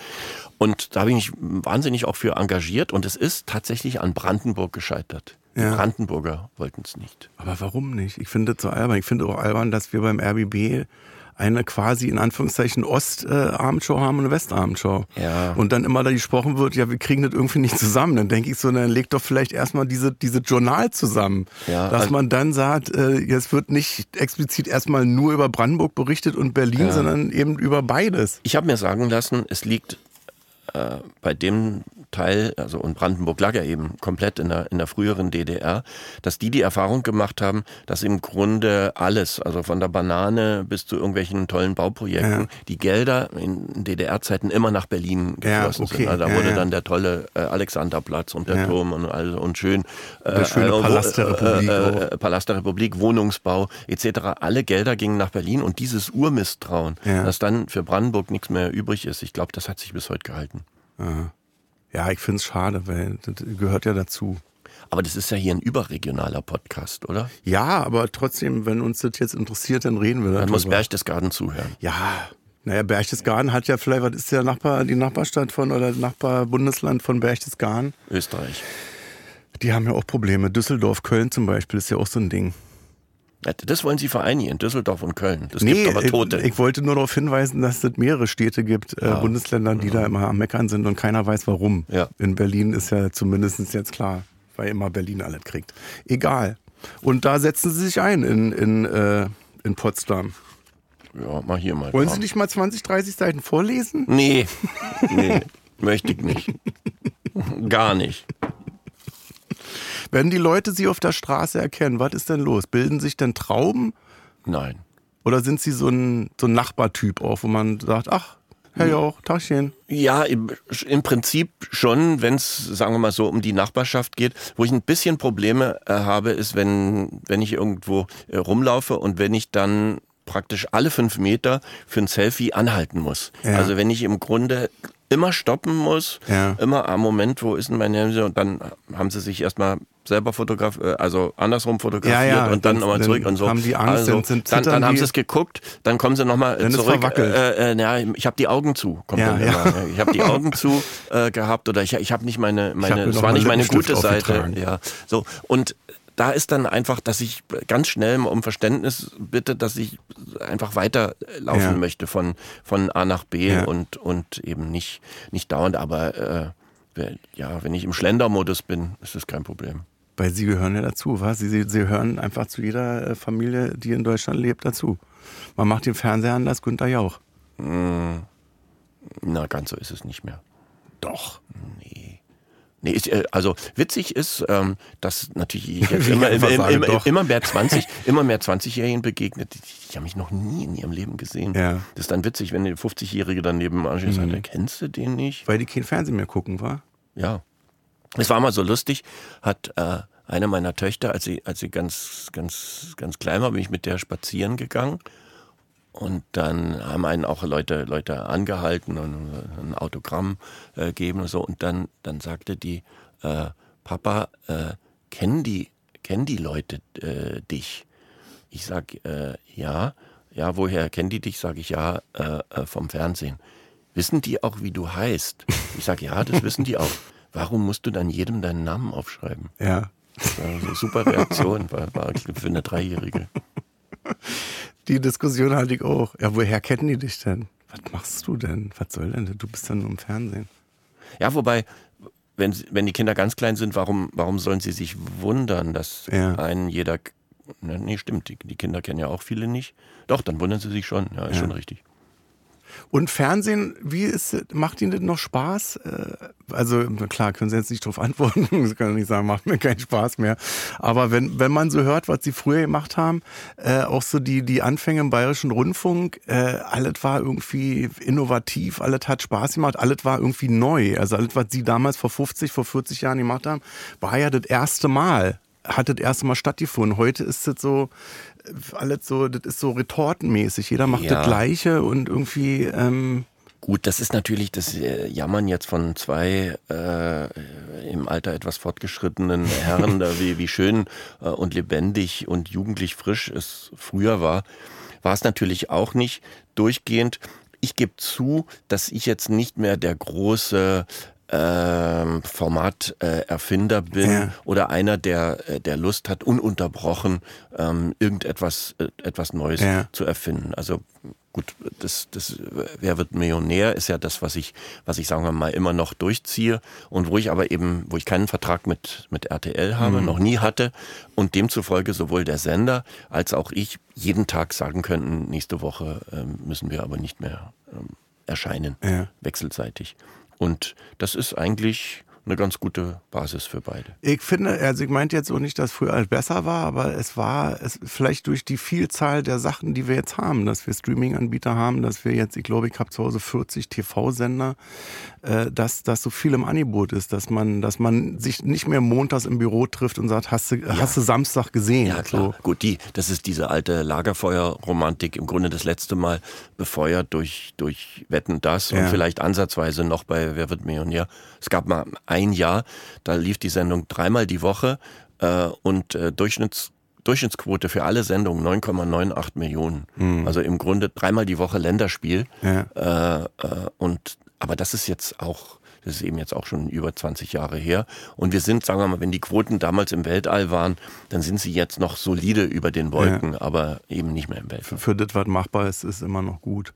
Und da habe ich mich wahnsinnig auch für engagiert und es ist tatsächlich an Brandenburg gescheitert. Die ja. Brandenburger wollten es nicht. Aber warum nicht? Ich finde das so albern. Ich finde auch albern, dass wir beim RBB eine quasi in Anführungszeichen Ostabendshow haben und eine Westabendshow. Ja. Und dann immer da gesprochen wird, ja, wir kriegen das irgendwie nicht zusammen. Dann denke ich so, dann legt doch vielleicht erstmal diese, diese Journal zusammen. Ja, dass also man dann sagt, äh, es wird nicht explizit erstmal nur über Brandenburg berichtet und Berlin, ja. sondern eben über beides. Ich habe mir sagen lassen, es liegt äh, bei dem Teil, also und Brandenburg lag ja eben komplett in der, in der früheren DDR, dass die die Erfahrung gemacht haben, dass im Grunde alles, also von der Banane bis zu irgendwelchen tollen Bauprojekten, ja. die Gelder in DDR-Zeiten immer nach Berlin geflossen ja, okay. sind. Also da ja, wurde dann der tolle äh, Alexanderplatz und der Turm und, also, und schön äh, der schöne äh, Palast der Republik, äh, Palast der Republik, Wohnungsbau etc. Alle Gelder gingen nach Berlin und dieses Urmisstrauen, dass dann für Brandenburg nichts mehr übrig ist, ich glaube, das hat sich bis heute gehalten. Aha. Ja, ich finde es schade, weil das gehört ja dazu. Aber das ist ja hier ein überregionaler Podcast, oder? Ja, aber trotzdem, wenn uns das jetzt interessiert, dann reden wir darüber. Dann muss Berchtesgaden zuhören. Ja, naja, Berchtesgaden hat ja vielleicht, was ist der Nachbar, die Nachbarstadt von oder Nachbarbundesland von Berchtesgaden? Österreich. Die haben ja auch Probleme. Düsseldorf, Köln zum Beispiel ist ja auch so ein Ding. Das wollen Sie vereinigen, Düsseldorf und Köln. Das nee, gibt aber Tote. Ich, ich, wollte nur darauf hinweisen, dass es mehrere Städte gibt, äh, ja. äh, Bundesländer, die ja. da immer am Meckern sind und keiner weiß warum. Ja. In Berlin ist ja zumindest jetzt klar, weil immer Berlin alles kriegt. Egal. Und da setzen Sie sich ein in, in, äh, in Potsdam. Ja, mal hier mal. Wollen Sie nicht mal 20, 30 Seiten vorlesen? Nee, nee, möchte ich nicht. Gar nicht. Wenn die Leute sie auf der Straße erkennen, was ist denn los? Bilden sich denn Trauben? Nein. Oder sind sie so ein, so ein Nachbartyp auch, wo man sagt, ach, Herr Jauch, Tagchen. Ja, im, im Prinzip schon, wenn es, sagen wir mal so, um die Nachbarschaft geht. Wo ich ein bisschen Probleme äh, habe, ist, wenn, wenn ich irgendwo äh, rumlaufe und wenn ich dann praktisch alle fünf Meter für ein Selfie anhalten muss. Ja. Also wenn ich im Grunde immer stoppen muss, ja. immer am Moment, wo ist denn mein Handy? Und dann haben sie sich erstmal selber fotografiert, äh, also andersrum fotografiert ja, ja, und dann nochmal zurück und so. Haben die Angst, also, sind, dann, dann haben sie es geguckt, dann kommen sie nochmal zurück. Äh, äh, ja, ich habe die Augen zu, kommt ja, ja. Ich habe die Augen zu äh, gehabt oder ich, ich habe nicht meine, meine es war nicht meine gute Seite. Ja, so und da ist dann einfach, dass ich ganz schnell um Verständnis bitte, dass ich einfach weiterlaufen ja. möchte von, von A nach B ja. und, und eben nicht, nicht dauernd, aber äh, ja, wenn ich im Schlendermodus bin, ist das kein Problem. Weil Sie gehören ja dazu, was? Sie, Sie, Sie hören einfach zu jeder äh, Familie, die in Deutschland lebt, dazu. Man macht den Fernseher an, das Günther Jauch. Hm. Na, ganz so ist es nicht mehr. Doch. Nee. Ich, äh, also witzig ist, ähm, dass natürlich jetzt immer, immer, immer, immer, mehr 20, immer mehr 20-Jährigen begegnet, die, die haben mich noch nie in ihrem Leben gesehen. Ja. Das ist dann witzig, wenn der 50-Jährige daneben ansteht und mhm. sagt, kennst du den nicht? Weil die kein Fernsehen mehr gucken, war? Ja. Es war mal so lustig, hat äh, eine meiner Töchter, als sie, als sie ganz, ganz, ganz klein war, bin ich mit der spazieren gegangen. Und dann haben einen auch Leute, Leute angehalten und ein Autogramm äh, gegeben und so. Und dann, dann sagte die, äh, Papa, äh, kennen die, kennen die Leute äh, dich? Ich sag, äh, ja. Ja, woher kennen die dich? Sage ich, ja, äh, äh, vom Fernsehen. Wissen die auch, wie du heißt? Ich sage, ja, das wissen die auch. Warum musst du dann jedem deinen Namen aufschreiben? Ja. Also super Reaktion, war, war für eine Dreijährige. Die Diskussion hatte ich auch. Ja, woher kennen die dich denn? Was machst du denn? Was soll denn? Du bist dann nur im Fernsehen. Ja, wobei, wenn, wenn die Kinder ganz klein sind, warum, warum sollen sie sich wundern, dass ja. einen jeder. Nee, stimmt, die, die, Kinder kennen ja auch viele nicht. Doch, dann wundern sie sich schon. Ja, ist ja. schon richtig. Und Fernsehen, wie ist, macht Ihnen das noch Spaß? Äh, also klar, können Sie jetzt nicht darauf antworten. Sie können nicht sagen, macht mir keinen Spaß mehr. Aber wenn, wenn man so hört, was Sie früher gemacht haben, äh, auch so die, die Anfänge im Bayerischen Rundfunk, äh, alles war irgendwie innovativ, alles hat Spaß gemacht, alles war irgendwie neu. Also alles, was Sie damals vor 50, vor 40 Jahren gemacht haben, war ja das erste Mal hat das erste Mal stattgefunden. Heute ist das so, alles so, das ist so retortenmäßig. Jeder macht Ja. das Gleiche und irgendwie, ähm, Gut, das ist natürlich das äh, Jammern jetzt von zwei äh, im Alter etwas fortgeschrittenen Herren, da wie, wie schön äh, und lebendig und jugendlich frisch es früher war, war es natürlich auch nicht durchgehend. Ich gebe zu, dass ich jetzt nicht mehr der große ähm, Formaterfinder bin Ja. oder einer, der, äh, der Lust hat, ununterbrochen ähm, irgendetwas äh, etwas Neues Ja. zu erfinden. Also gut, das, das Wer wird Millionär ist ja das, was ich, was ich sagen wir mal immer noch durchziehe und wo ich aber eben, wo ich keinen Vertrag mit, mit RTL habe, noch nie hatte und demzufolge sowohl der Sender als auch ich jeden Tag sagen könnten, nächste Woche ähm, müssen wir aber nicht mehr ähm, erscheinen, Ja. wechselseitig. Und das ist eigentlich eine ganz gute Basis für beide. Ich finde, also ich meinte jetzt auch nicht, dass früher alles besser war, aber es war es vielleicht durch die Vielzahl der Sachen, die wir jetzt haben, dass wir Streaming-Anbieter haben, dass wir jetzt, ich glaube, ich habe zu Hause 40 TV-Sender, äh, dass das so viel im Angebot ist, dass man, dass man sich nicht mehr montags im Büro trifft und sagt, hast du, hast du Samstag gesehen? Ja, klar. Gut, die, das ist diese alte Lagerfeuerromantik, im Grunde das letzte Mal befeuert durch, durch Wetten das und Ja. vielleicht ansatzweise noch bei Wer wird Millionär. Es gab mal ein Jahr, da lief die Sendung dreimal die Woche äh, und äh, Durchschnitts Durchschnittsquote für alle Sendungen 9,98 Millionen. Also im Grunde dreimal die Woche Länderspiel. Ja. Äh, äh, und aber das ist jetzt auch, das ist eben jetzt auch schon über 20 Jahre her. Und wir sind, sagen wir mal, wenn die Quoten damals im Weltall waren, dann sind sie jetzt noch solide über den Wolken, aber eben nicht mehr im Weltall. Für das, was machbar ist, ist immer noch gut.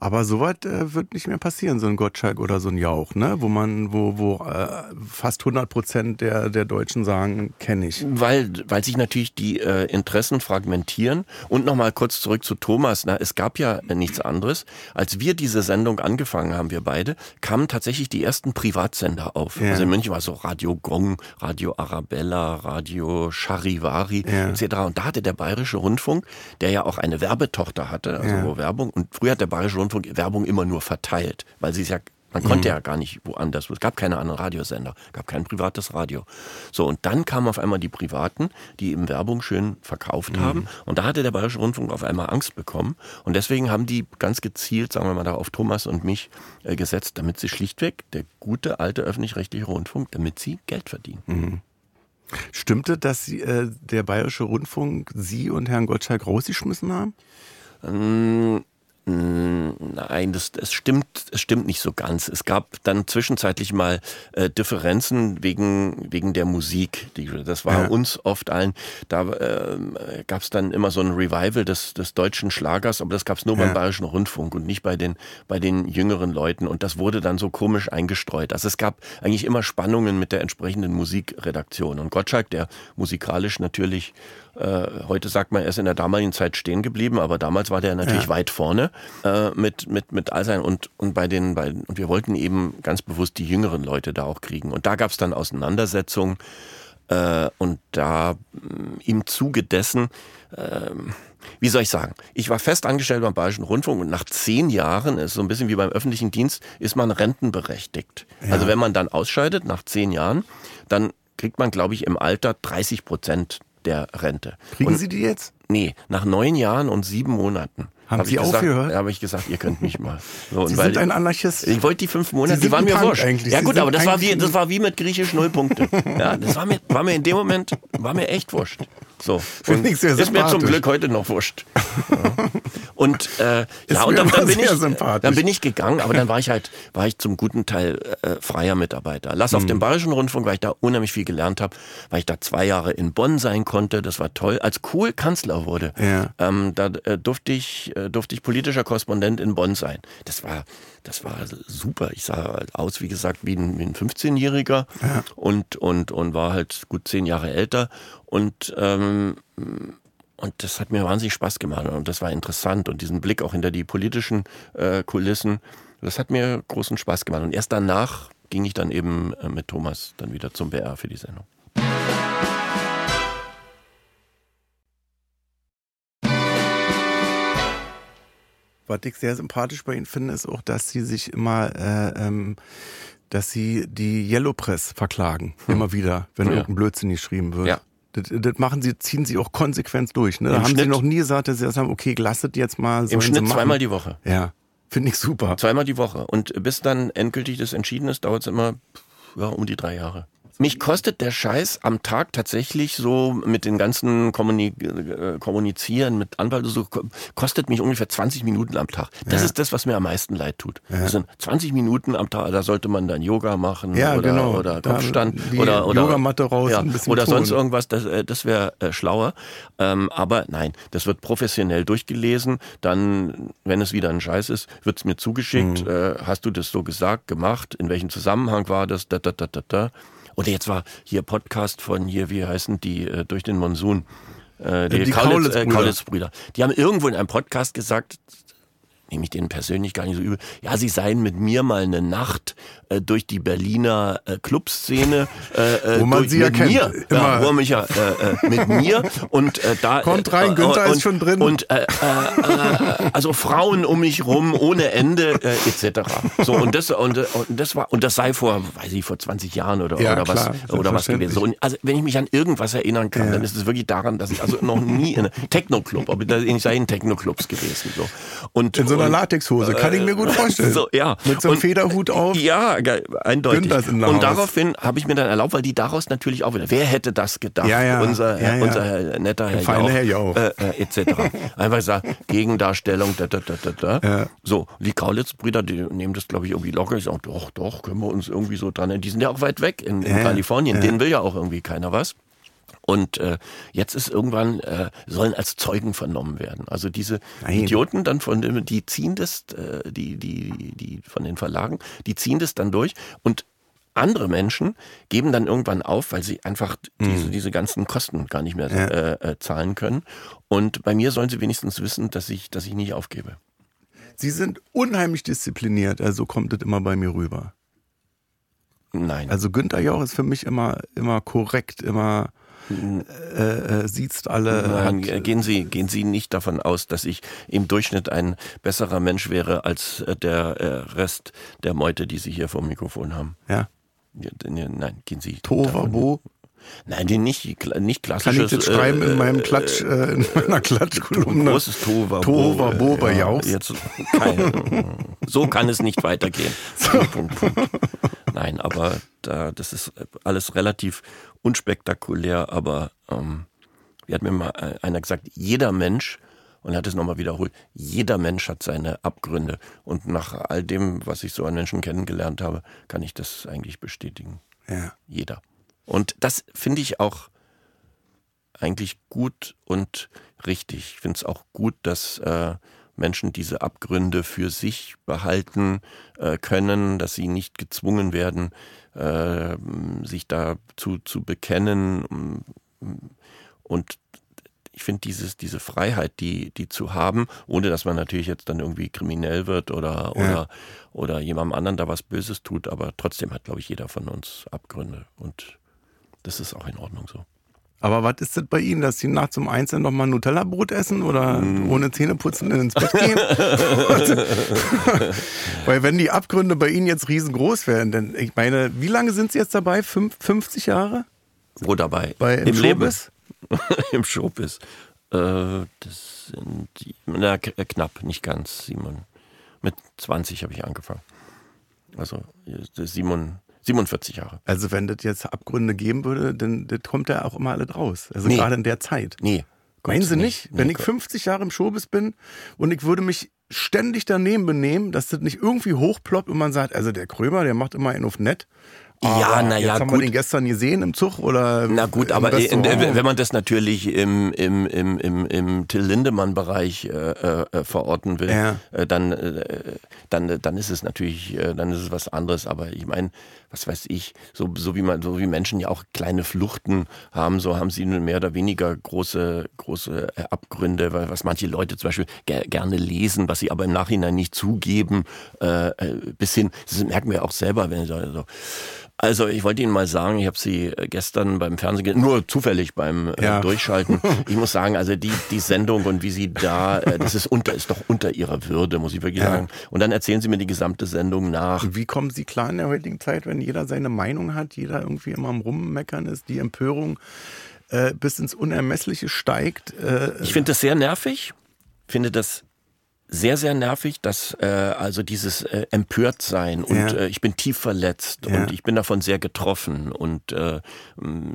Aber sowas äh, wird nicht mehr passieren, so ein Gottschalk oder so ein Jauch, ne? Wo man, wo, wo äh, fast 100 Prozent der, der Deutschen sagen, kenne ich. Weil, weil sich natürlich die äh, Interessen fragmentieren. Und nochmal kurz zurück zu Thomas. Na, es gab ja äh, nichts anderes. Als wir diese Sendung angefangen haben, wir beide, kamen tatsächlich die ersten Privatsender auf. Ja. Also in München war so Radio Gong, Radio Arabella, Radio Charivari Ja. etc. Und da hatte der Bayerische Rundfunk, der ja auch eine Werbetochter hatte, also Ja. Werbung. Und früher hat der Bayerische Rundfunk Werbung immer nur verteilt, weil sie es ja man konnte ja gar nicht woanders. Es gab keine anderen Radiosender, gab kein privates Radio. So, und dann kamen auf einmal die Privaten, die eben Werbung schön verkauft haben. Und da hatte der Bayerische Rundfunk auf einmal Angst bekommen. Und deswegen haben die ganz gezielt, sagen wir mal, da auf Thomas und mich äh, gesetzt, damit sie schlichtweg, der gute alte öffentlich-rechtliche Rundfunk, damit sie Geld verdienen. Stimmte, dass Sie, äh, der Bayerische Rundfunk Sie und Herrn Gottschalk rausgeschmissen haben? Mm, Nein, das, das stimmt, es stimmt nicht so ganz. Es gab dann zwischenzeitlich mal äh, Differenzen wegen, wegen der Musik. Das war Ja. uns oft allen. Da ähm, gab es dann immer so ein Revival des, des deutschen Schlagers, aber das gab es nur Ja. beim Bayerischen Rundfunk und nicht bei den, bei den jüngeren Leuten. Und das wurde dann so komisch eingestreut. Also es gab eigentlich immer Spannungen mit der entsprechenden Musikredaktion. Und Gottschalk, der musikalisch natürlich äh, heute sagt man, er ist in der damaligen Zeit stehen geblieben, aber damals war der natürlich Ja. weit vorne äh, mit, mit, mit all seinen und, und bei den, bei, und wir wollten eben ganz bewusst die jüngeren Leute da auch kriegen. Und da gab es dann Auseinandersetzungen äh, und da mh, im Zuge dessen, ähm, wie soll ich sagen, ich war fest angestellt beim Bayerischen Rundfunk und nach zehn Jahren, ist so ein bisschen wie beim öffentlichen Dienst, ist man rentenberechtigt. Also wenn man dann ausscheidet nach zehn Jahren, dann kriegt man, glaube ich, im Alter 30 Prozent der Rente. Kriegen und, Sie die jetzt? Nee, nach neun Jahren und sieben Monaten. Haben hab Sie aufgehört? habe ich gesagt, ihr könnt mich mal. So, und Sie sind ein Anarchist. ich wollte die fünf Monate, Sie die waren mir wurscht. eigentlich. Ja gut, aber das war wie das war wie mit griechisch Nullpunkte. ja, das war mir war mir in dem Moment war mir echt wurscht. So, sehr ist mir zum. Glück heute noch wurscht. Ja. Und äh, Ist ja, und dann, dann bin ich dann bin ich gegangen, aber dann war ich halt war ich zum guten Teil äh, freier Mitarbeiter. Lass Mhm. auf dem Bayerischen Rundfunk, weil ich da unheimlich viel gelernt habe, weil ich da zwei Jahre in Bonn sein konnte, das war toll. Als Kohl Kanzler wurde, Ja. ähm, da äh, durfte ich äh, durfte ich politischer Korrespondent in Bonn sein. Das war das war super. Ich sah aus, wie gesagt, wie ein, wie ein 15-Jähriger und und und war halt gut zehn Jahre älter und ähm, und das hat mir wahnsinnig Spaß gemacht und das war interessant und diesen Blick auch hinter die politischen äh, Kulissen, das hat mir großen Spaß gemacht. Und erst danach ging ich dann eben äh, mit Thomas dann wieder zum BR für die Sendung. Was ich sehr sympathisch bei Ihnen finde, ist auch, dass Sie sich immer äh, ähm, dass sie die Yellow Press verklagen, immer wieder, wenn Hm. Ja. irgendein Blödsinn geschrieben wird. Ja. Das, das machen sie, ziehen sie auch konsequent durch. Ne? Da Im haben sie Schnitt- noch nie gesagt, dass sie das haben, okay, lasst jetzt mal. Im sollen sie Schnitt zweimal die Woche. Ja, finde ich super. Zweimal die Woche. Und bis dann endgültig das entschieden ist, dauert es immer ja, um die drei Jahre. Mich kostet der Scheiß am Tag tatsächlich so mit den ganzen Kommuni äh, Kommunizieren mit Anwalt, so, ko- kostet mich ungefähr 20 Minuten am Tag. Das ist das, was mir am meisten leid tut. Das sind 20 Minuten am Tag, da sollte man dann Yoga machen Ja, oder, genau. oder Kopfstand oder, oder Yogamatte raus, ja, oder sonst tun. irgendwas, das, äh, das wäre äh, schlauer. Ähm, aber nein, das wird professionell durchgelesen. Dann, wenn es wieder ein Scheiß ist, wird es mir zugeschickt. Mhm. Äh, hast du das so gesagt, gemacht? In welchem Zusammenhang war das? Da, da, da, da, da. Oder jetzt war hier Podcast von hier, wie heißen die, äh, durch den Monsun. Äh, die Kaulitz- äh, Kaulitz-Brüder. Kaulitz-Brüder. Die haben irgendwo in einem Podcast gesagt, nehme ich denen persönlich gar nicht so übel. Ja, sie seien mit mir mal eine Nacht äh, durch die Berliner äh, Clubszene, äh, äh, Wo man durch, sie ja mit kennt, mir, immer. ja, wo mich ja äh, äh, mit mir und da Kommt rein, Günther und, ist schon drin. und äh, äh, äh, also Frauen um mich rum ohne Ende äh, etc. So und das und, und das war und das sei vor, weiß ich, vor 20 Jahren oder Ja, oder klar, was oder was gewesen. So, und also wenn ich mich an irgendwas erinnern kann, Ja. dann ist es wirklich daran, dass ich also noch nie in einem Techno-Club, aber ich sei in Techno-Clubs gewesen so und In so einer und, Latexhose, kann ich mir gut vorstellen. so, ja. Mit so einem Und- Federhut auf. Ja, eindeutig. Und daraufhin habe ich mir dann erlaubt, weil die daraus natürlich auch wieder, wer hätte das gedacht? Ja, ja. Unser, Ja, unser netter Herr feine Herr Jauch. Äh, äh, etc. Einfach gesagt, Gegendarstellung, da, da, da, da, da. So, die Kaulitz-Brüder, die nehmen das, glaube ich, irgendwie locker. Ich sage, doch, doch, können wir uns irgendwie so dran. Die sind ja auch weit weg in, in. Kalifornien. Denen will ja auch irgendwie keiner was. Und äh, jetzt ist irgendwann, äh, sollen als Zeugen vernommen werden. Also diese Nein. Idioten dann von dem, die ziehen das, äh, die, die, die von den Verlagen, die ziehen das dann durch und andere Menschen geben dann irgendwann auf, weil sie einfach diese, diese ganzen Kosten gar nicht mehr Ja. äh, äh, zahlen können. Und bei mir sollen sie wenigstens wissen, dass ich, dass ich nicht aufgebe. Sie sind unheimlich diszipliniert, also kommt es immer bei mir rüber. Nein. Also Günther Jauch ist für mich immer, immer korrekt, immer äh, äh, sieht's alle. Nein, hat- gehen Sie, gehen Sie nicht davon aus, dass ich im Durchschnitt ein besserer Mensch wäre als äh, der äh, Rest der Meute, die Sie hier vor dem Mikrofon haben. ja. Nein, gehen Sie. Tova davon- Bo. Nein, den nicht, nicht Kann klassisches. ich das schreiben in äh, meinem Klatsch, äh, in meiner Ein Klatschkolumne? großes Tova Tova Bo bei Jauchs. Jetzt, kein, so kann es nicht weitergehen. Punkt, Punkt, Punkt. Nein, aber da, das ist alles relativ unspektakulär, aber ähm, wie hat mir mal äh, einer gesagt, jeder Mensch, und er hat es nochmal wiederholt, jeder Mensch hat seine Abgründe. Und nach all dem, was ich so an Menschen kennengelernt habe, kann ich das eigentlich bestätigen. Ja. Jeder. Und das finde ich auch eigentlich gut und richtig. Ich finde es auch gut, dass äh, Menschen diese Abgründe für sich behalten äh, können, dass sie nicht gezwungen werden, äh, sich dazu zu bekennen. Und ich finde dieses, diese Freiheit, die, die zu haben, ohne dass man natürlich jetzt dann irgendwie kriminell wird oder, Ja. oder, oder jemandem anderen da was Böses tut, aber trotzdem hat, glaube ich, jeder von uns Abgründe. Und das ist auch in Ordnung so. Aber was ist das bei Ihnen, dass Sie nachts um eins dann nochmal Nutella-Brot essen oder Mm. ohne Zähneputzen ins Bett gehen? Weil wenn die Abgründe bei Ihnen jetzt riesengroß wären, denn ich meine, wie lange sind Sie jetzt dabei? Fünf, 50 Jahre? Wo dabei? Bei Im Leben. Showbiz? Im Showbiz. Äh, das sind na, äh, knapp, nicht ganz, Simon. Mit 20 habe ich angefangen. Also äh, Simon, 47 Jahre. Also wenn das jetzt Abgründe geben würde, dann das kommt ja auch immer alles raus. Also Nee. gerade in der Zeit. Nee. Meinen Sie nicht? Nee, Wenn ich Gott. 50 Jahre im Showbiz bin und ich würde mich ständig daneben benehmen, dass das nicht irgendwie hochploppt und man sagt, also der Krömer, der macht immer einen auf nett. Ja, Aber na ja, Jetzt haben gut. wir den gestern gesehen im Zug oder Na gut, aber Restaurant. wenn man das natürlich im, im, im, im, im Till Lindemann-Bereich äh, äh, verorten will, Ja. äh, dann, äh, dann, dann ist es natürlich, äh, dann ist es was anderes. Aber ich meine, was weiß ich, so, so wie man, so wie Menschen ja auch kleine Fluchten haben, so haben sie nun mehr oder weniger große, große äh, Abgründe, weil was manche Leute zum Beispiel ger gerne lesen, was sie aber im Nachhinein nicht zugeben, äh, äh, bis hin, das merken wir auch selber, wenn so, so Also ich wollte Ihnen mal sagen, ich habe Sie äh, gestern beim Fernsehen, nur zufällig beim äh, ja. Durchschalten. Ich muss sagen, also die, die Sendung und wie Sie da, äh, das ist unter, ist doch unter Ihrer Würde, muss ich wirklich ja. sagen. Und dann erzählen Sie mir die gesamte Sendung nach. Wie kommen Sie klar in der heutigen Zeit, wenn jeder seine Meinung hat, jeder irgendwie immer am Rummeckern ist, die Empörung äh, bis ins Unermessliche steigt? Äh, ich finde das sehr nervig, finde das sehr, sehr nervig, dass äh, also dieses äh, Empörtsein und ja. äh, ich bin tief verletzt ja. und ich bin davon sehr getroffen und äh,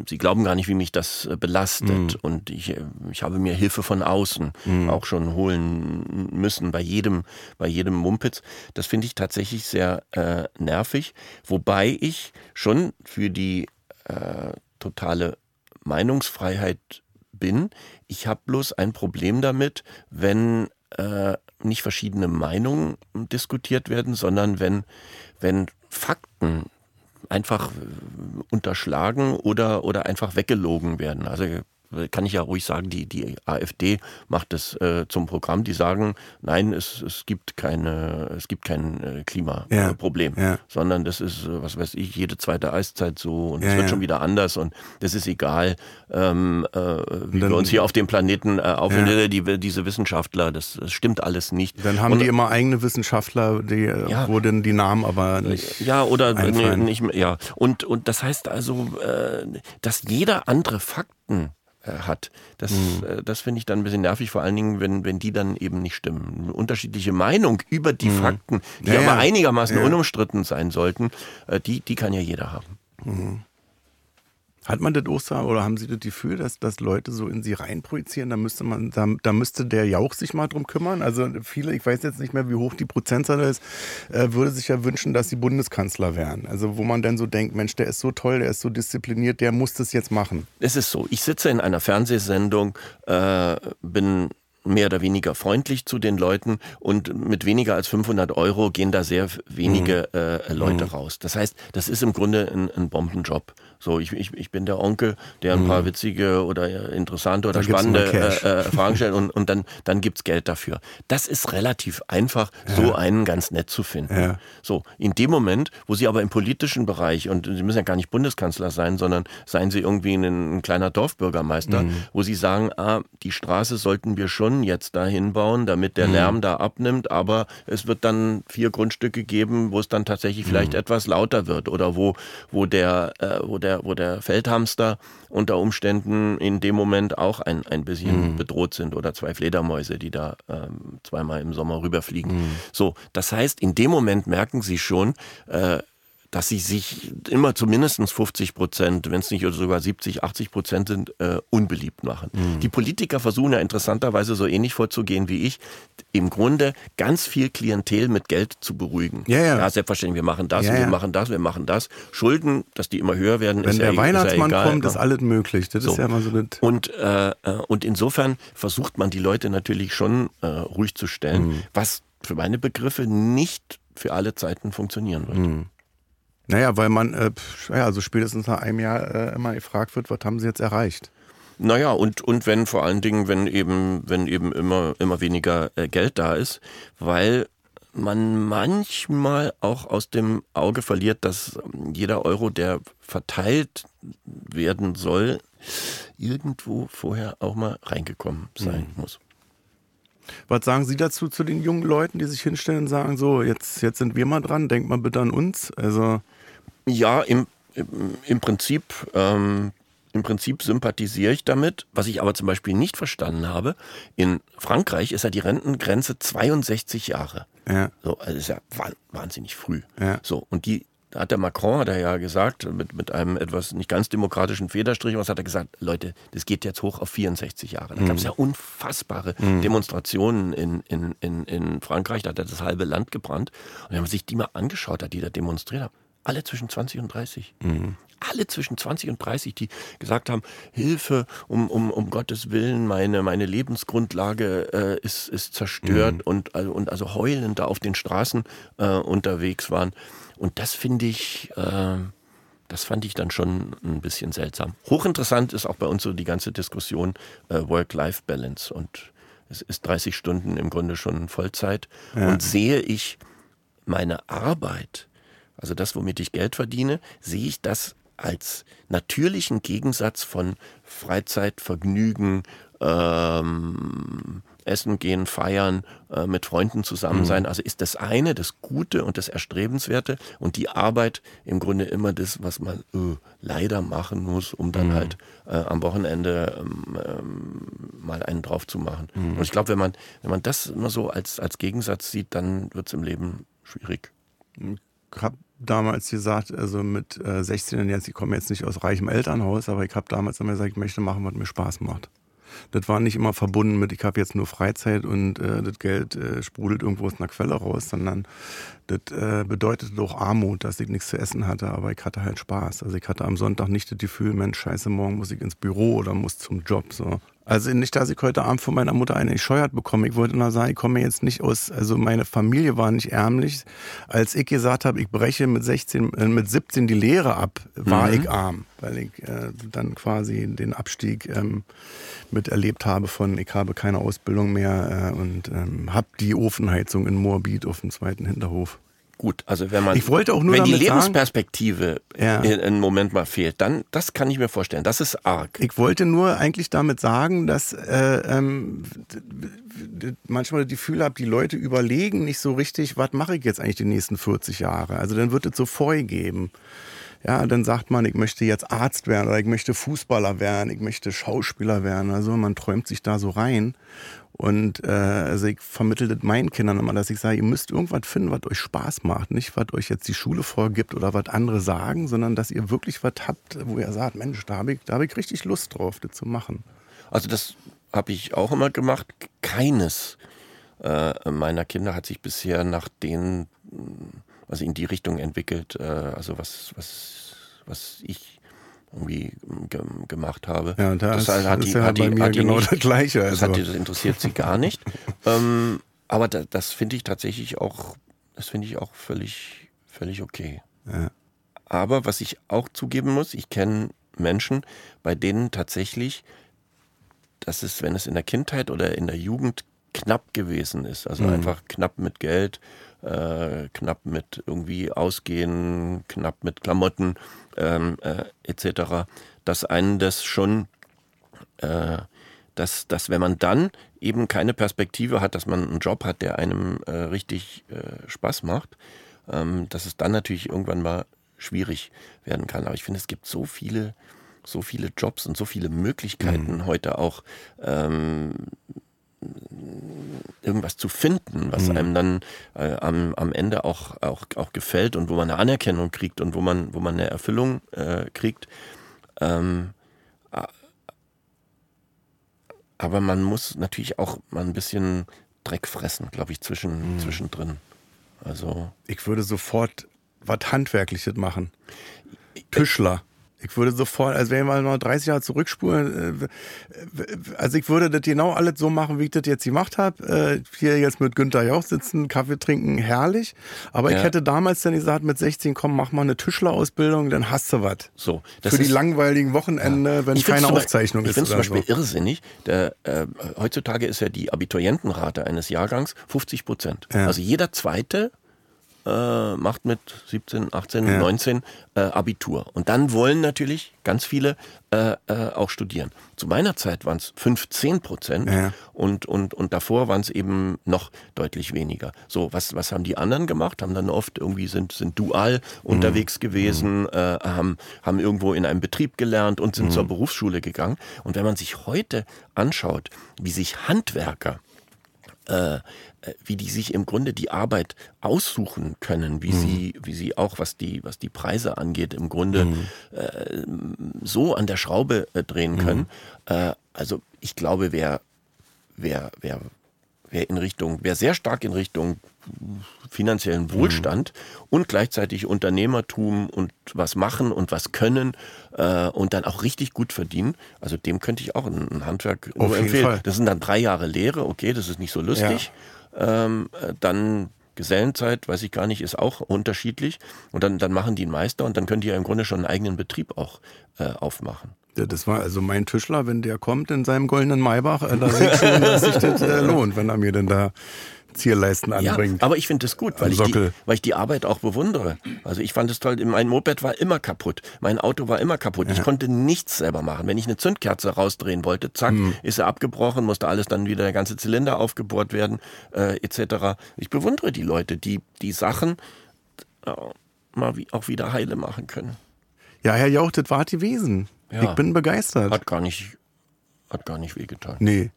sie glauben gar nicht, wie mich das äh, belastet mhm. und ich, äh, ich habe mir Hilfe von außen mhm. auch schon holen müssen bei jedem, bei jedem Mumpitz. Das finde ich tatsächlich sehr äh, nervig, wobei ich schon für die äh, totale Meinungsfreiheit bin. Ich habe bloß ein Problem damit, wenn äh, nicht verschiedene Meinungen diskutiert werden, sondern wenn, wenn Fakten einfach unterschlagen oder, oder einfach weggelogen werden. Also kann ich ja ruhig sagen, die, die AfD macht es äh, zum Programm. Die sagen, nein, es, es gibt keine, es gibt kein äh, Klimaproblem, ja, ja. sondern das ist, äh, was weiß ich, jede zweite Eiszeit so und es ja, wird schon wieder anders und das ist egal, ähm, äh, wie dann, wir uns hier auf dem Planeten äh, auffinden. Die, diese Wissenschaftler, das, das, stimmt alles nicht. Dann haben und, die immer eigene Wissenschaftler, die, äh, wo denn die Namen aber nicht. Ja, oder nee, nicht mehr, ja. Und, und das heißt also, äh, dass jeder andere Fakten äh, hat. Das, mhm. das finde ich dann ein bisschen nervig, vor allen Dingen, wenn, wenn die dann eben nicht stimmen. Eine unterschiedliche Meinung über die mhm. Fakten, die ja, aber einigermaßen ja. unumstritten sein sollten, äh, die, die kann ja jeder haben. Mhm. Hat man das auch oder haben Sie das Gefühl, dass, dass Leute so in Sie reinprojizieren? Da müsste man, da, da müsste der Jauch sich mal drum kümmern. Also viele, ich weiß jetzt nicht mehr, wie hoch die Prozentzahl ist, äh, würde sich ja wünschen, dass sie Bundeskanzler wären. Also wo man dann so denkt, Mensch, der ist so toll, der ist so diszipliniert, der muss das jetzt machen. Es ist so. Ich sitze in einer Fernsehsendung, äh, bin mehr oder weniger freundlich zu den Leuten und mit weniger als 500 Euro gehen da sehr wenige mhm. äh, Leute mhm. raus. Das heißt, das ist im Grunde ein, ein Bombenjob. So, ich, ich, ich bin der Onkel, der ein mhm. paar witzige oder interessante oder spannende äh, äh, Fragen stellt und, und dann, dann gibt's Geld dafür. Das ist relativ einfach, ja. so einen ganz nett zu finden. Ja. So, in dem Moment, wo Sie aber im politischen Bereich, und Sie müssen ja gar nicht Bundeskanzler sein, sondern seien Sie irgendwie ein, ein kleiner Dorfbürgermeister, mhm. wo Sie sagen, ah, die Straße sollten wir schon jetzt dahin bauen, damit der mhm. Lärm da abnimmt, aber es wird dann vier Grundstücke geben, wo es dann tatsächlich vielleicht mhm. etwas lauter wird oder wo, wo der, äh, wo der der, wo der Feldhamster unter Umständen in dem Moment auch ein, ein bisschen mhm. bedroht sind oder zwei Fledermäuse, die da ähm, zweimal im Sommer rüberfliegen. Mhm. So, das heißt, in dem Moment merken sie schon, äh, dass sie sich immer zu mindestens 50 Prozent, wenn es nicht sogar 70, 80 Prozent sind, äh, unbeliebt machen. Mhm. Die Politiker versuchen ja interessanterweise so ähnlich vorzugehen wie ich, im Grunde ganz viel Klientel mit Geld zu beruhigen. Ja, ja. ja selbstverständlich, wir machen das, ja, wir machen das, wir machen das. Schulden, dass die immer höher werden, wenn ist der ja, Weihnachtsmann ist ja kommt, ist alles möglich. Das so. ist ja immer so das und, äh, äh, und insofern versucht man die Leute natürlich schon äh, ruhig zu stellen, mhm. was für meine Begriffe nicht für alle Zeiten funktionieren wird. Mhm. Naja, weil man, äh, ja, also spätestens nach einem Jahr äh, immer gefragt wird, was haben sie jetzt erreicht? Naja, und, und wenn vor allen Dingen, wenn eben, wenn eben immer, immer weniger äh, Geld da ist, weil man manchmal auch aus dem Auge verliert, dass jeder Euro, der verteilt werden soll, irgendwo vorher auch mal reingekommen sein mhm. muss. Was sagen Sie dazu zu den jungen Leuten, die sich hinstellen und sagen, so, jetzt, jetzt sind wir mal dran, denkt mal bitte an uns? Also ja, im, im, Prinzip, ähm, im Prinzip sympathisiere ich damit. Was ich aber zum Beispiel nicht verstanden habe, in Frankreich ist ja die Rentengrenze 62 Jahre. Ja. So, also ist ja wahnsinnig früh. Ja. So, und die da hat der Macron, hat er ja gesagt, mit, mit einem etwas nicht ganz demokratischen Federstrich, was hat er gesagt, Leute, das geht jetzt hoch auf 64 Jahre. Da mhm. gab es ja unfassbare mhm. Demonstrationen in, in, in, in Frankreich, da hat er das halbe Land gebrannt. Und wenn man sich die mal angeschaut hat, die da demonstriert haben, alle zwischen 20 und 30. Mhm. Alle zwischen 20 und 30, die gesagt haben, Hilfe, um, um, um Gottes Willen, meine, meine Lebensgrundlage äh, ist, ist zerstört mhm. und, also, und also heulend da auf den Straßen äh, unterwegs waren. Und das finde ich, äh, das fand ich dann schon ein bisschen seltsam. Hochinteressant ist auch bei uns so die ganze Diskussion äh, Work-Life-Balance und es ist 30 Stunden im Grunde schon Vollzeit. Ja. Und sehe ich meine Arbeit also das, womit ich Geld verdiene, sehe ich das als natürlichen Gegensatz von Freizeit, Vergnügen, ähm, Essen gehen, feiern, äh, mit Freunden zusammen sein. Mhm. Also ist das eine das Gute und das Erstrebenswerte und die Arbeit im Grunde immer das, was man äh, leider machen muss, um dann mhm. halt äh, am Wochenende ähm, ähm, mal einen drauf zu machen. Mhm. Und ich glaube, wenn man, wenn man das immer so als, als Gegensatz sieht, dann wird es im Leben schwierig. Ich habe damals gesagt, also mit äh, 16 jetzt, ich komme jetzt nicht aus reichem Elternhaus, aber ich habe damals immer gesagt, ich möchte machen, was mir Spaß macht das war nicht immer verbunden mit, ich habe jetzt nur Freizeit und äh, das Geld äh, sprudelt irgendwo aus einer Quelle raus, sondern das äh, bedeutete auch Armut, dass ich nichts zu essen hatte, aber ich hatte halt Spaß. Also ich hatte am Sonntag nicht das Gefühl, Mensch, scheiße, morgen muss ich ins Büro oder muss zum Job. So. Also nicht, dass ich heute Abend von meiner Mutter eine scheuert bekomme. Ich wollte nur sagen, ich komme jetzt nicht aus, also meine Familie war nicht ärmlich. Als ich gesagt habe, ich breche mit 16, äh, mit 17 die Lehre ab, war mhm. ich arm, weil ich äh, dann quasi den Abstieg ähm, miterlebt habe von, ich habe keine Ausbildung mehr äh, und ähm, habe die Ofenheizung in Moabit auf dem zweiten Hinterhof. Gut, also wenn man ich wollte auch nur wenn die Lebensperspektive sagen, ja. einen Moment mal fehlt, dann das kann ich mir vorstellen. Das ist arg. Ich wollte nur eigentlich damit sagen, dass äh, ähm, manchmal das Gefühl habe, die Leute überlegen nicht so richtig, was mache ich jetzt eigentlich die nächsten 40 Jahre. Also dann wird es so vorgegeben. Ja, dann sagt man, ich möchte jetzt Arzt werden oder ich möchte Fußballer werden, ich möchte Schauspieler werden. Also man träumt sich da so rein. Und äh, also ich vermittle das meinen Kindern immer, dass ich sage, ihr müsst irgendwas finden, was euch Spaß macht. Nicht, was euch jetzt die Schule vorgibt oder was andere sagen, sondern dass ihr wirklich was habt, wo ihr sagt, Mensch, da habe ich, hab ich richtig Lust drauf, das zu machen. Also das habe ich auch immer gemacht. Keines äh, meiner Kinder hat sich bisher nach den, also in die Richtung entwickelt, äh, also was, was, was ich irgendwie gemacht habe. Ja, das, das hat die, ja hat die, bei mir genau nicht, das Gleiche. Also. Das, hat, das interessiert sie gar nicht. ähm, aber da, das finde ich tatsächlich auch, das finde ich auch völlig, völlig okay. Ja. Aber was ich auch zugeben muss, ich kenne Menschen, bei denen tatsächlich, dass es, wenn es in der Kindheit oder in der Jugend knapp gewesen ist, also mhm. einfach knapp mit Geld, äh, knapp mit irgendwie Ausgehen, knapp mit Klamotten ähm, äh, etc., dass einen das schon, äh, dass, dass wenn man dann eben keine Perspektive hat, dass man einen Job hat, der einem äh, richtig äh, Spaß macht, ähm, dass es dann natürlich irgendwann mal schwierig werden kann. Aber ich finde, es gibt so viele so viele Jobs und so viele Möglichkeiten mhm. heute auch ähm, irgendwas zu finden, was mhm. einem dann äh, am, am Ende auch, auch, auch gefällt und wo man eine Anerkennung kriegt und wo man, wo man eine Erfüllung äh, kriegt. Ähm, aber man muss natürlich auch mal ein bisschen Dreck fressen, glaube ich, zwischen, mhm. zwischendrin. Also. Ich würde sofort was Handwerkliches machen. Tischler. Ich würde sofort, also wenn wir mal 30 Jahre zurückspulen, äh, also ich würde das genau alles so machen, wie ich das jetzt gemacht habe. Äh, hier jetzt mit Günther Jauch sitzen, Kaffee trinken, herrlich. Aber ja. ich hätte damals dann gesagt, mit 16, komm, mach mal eine Tischlerausbildung, dann hast du was. So, Für die langweiligen Wochenende, ja. wenn ich keine Aufzeichnung ich ist. Ich finde zum Beispiel so. irrsinnig. Der, äh, heutzutage ist ja die Abiturientenrate eines Jahrgangs 50 Prozent. Ja. Also jeder Zweite äh, macht mit 17, 18, ja. 19 äh, Abitur. Und dann wollen natürlich ganz viele äh, äh auch studieren. Zu meiner Zeit waren es 15 Prozent ja. und, und, und davor waren es eben noch deutlich weniger. So, was, was haben die anderen gemacht? Haben dann oft irgendwie sind, sind dual mhm. unterwegs gewesen, mhm. Äh, haben, haben irgendwo in einem Betrieb gelernt und sind mhm. zur Berufsschule gegangen. Und wenn man sich heute anschaut, wie sich Handwerker äh, äh, wie die sich im Grunde die Arbeit aussuchen können, wie mhm. sie, wie sie auch, was die, was die Preise angeht, im Grunde mhm. äh, so an der Schraube äh, drehen mhm. können. Äh, also ich glaube, wer, wer, wer, wer in Richtung, wer sehr stark in Richtung finanziellen. Wohlstand mhm. und gleichzeitig Unternehmertum und was machen und was können äh, und dann auch richtig gut verdienen. Also dem könnte ich auch ein, Handwerk Auf empfehlen. Das sind dann drei Jahre Lehre, okay, das ist nicht so lustig. Ja. Ähm, äh, dann Gesellenzeit, weiß ich gar nicht, ist auch unterschiedlich. Und dann, dann machen die einen Meister und dann können die ja im Grunde schon einen eigenen Betrieb auch äh, aufmachen. Ja, das war also mein Tischler, wenn der kommt in seinem goldenen Maybach, äh, da sehe ich schon, dass sich das äh, lohnt, wenn er mir denn da Zierleisten Ja, anbringt. aber ich finde es gut, weil ich, die, weil ich die Arbeit auch bewundere. Also ich fand es toll, mein Moped war immer kaputt, mein Auto war immer kaputt. Ich konnte nichts selber machen. Wenn ich eine Zündkerze rausdrehen wollte, zack, Hm. ist er abgebrochen, musste alles dann wieder, der ganze Zylinder aufgebohrt werden, äh, etc. Ich bewundere die Leute, die die Sachen äh, mal wie, auch wieder heile machen können. ja, Herr Jauch, das war die Wesen. Ja. Ich bin begeistert. Hat gar nicht, hat gar nicht wehgetan. nee,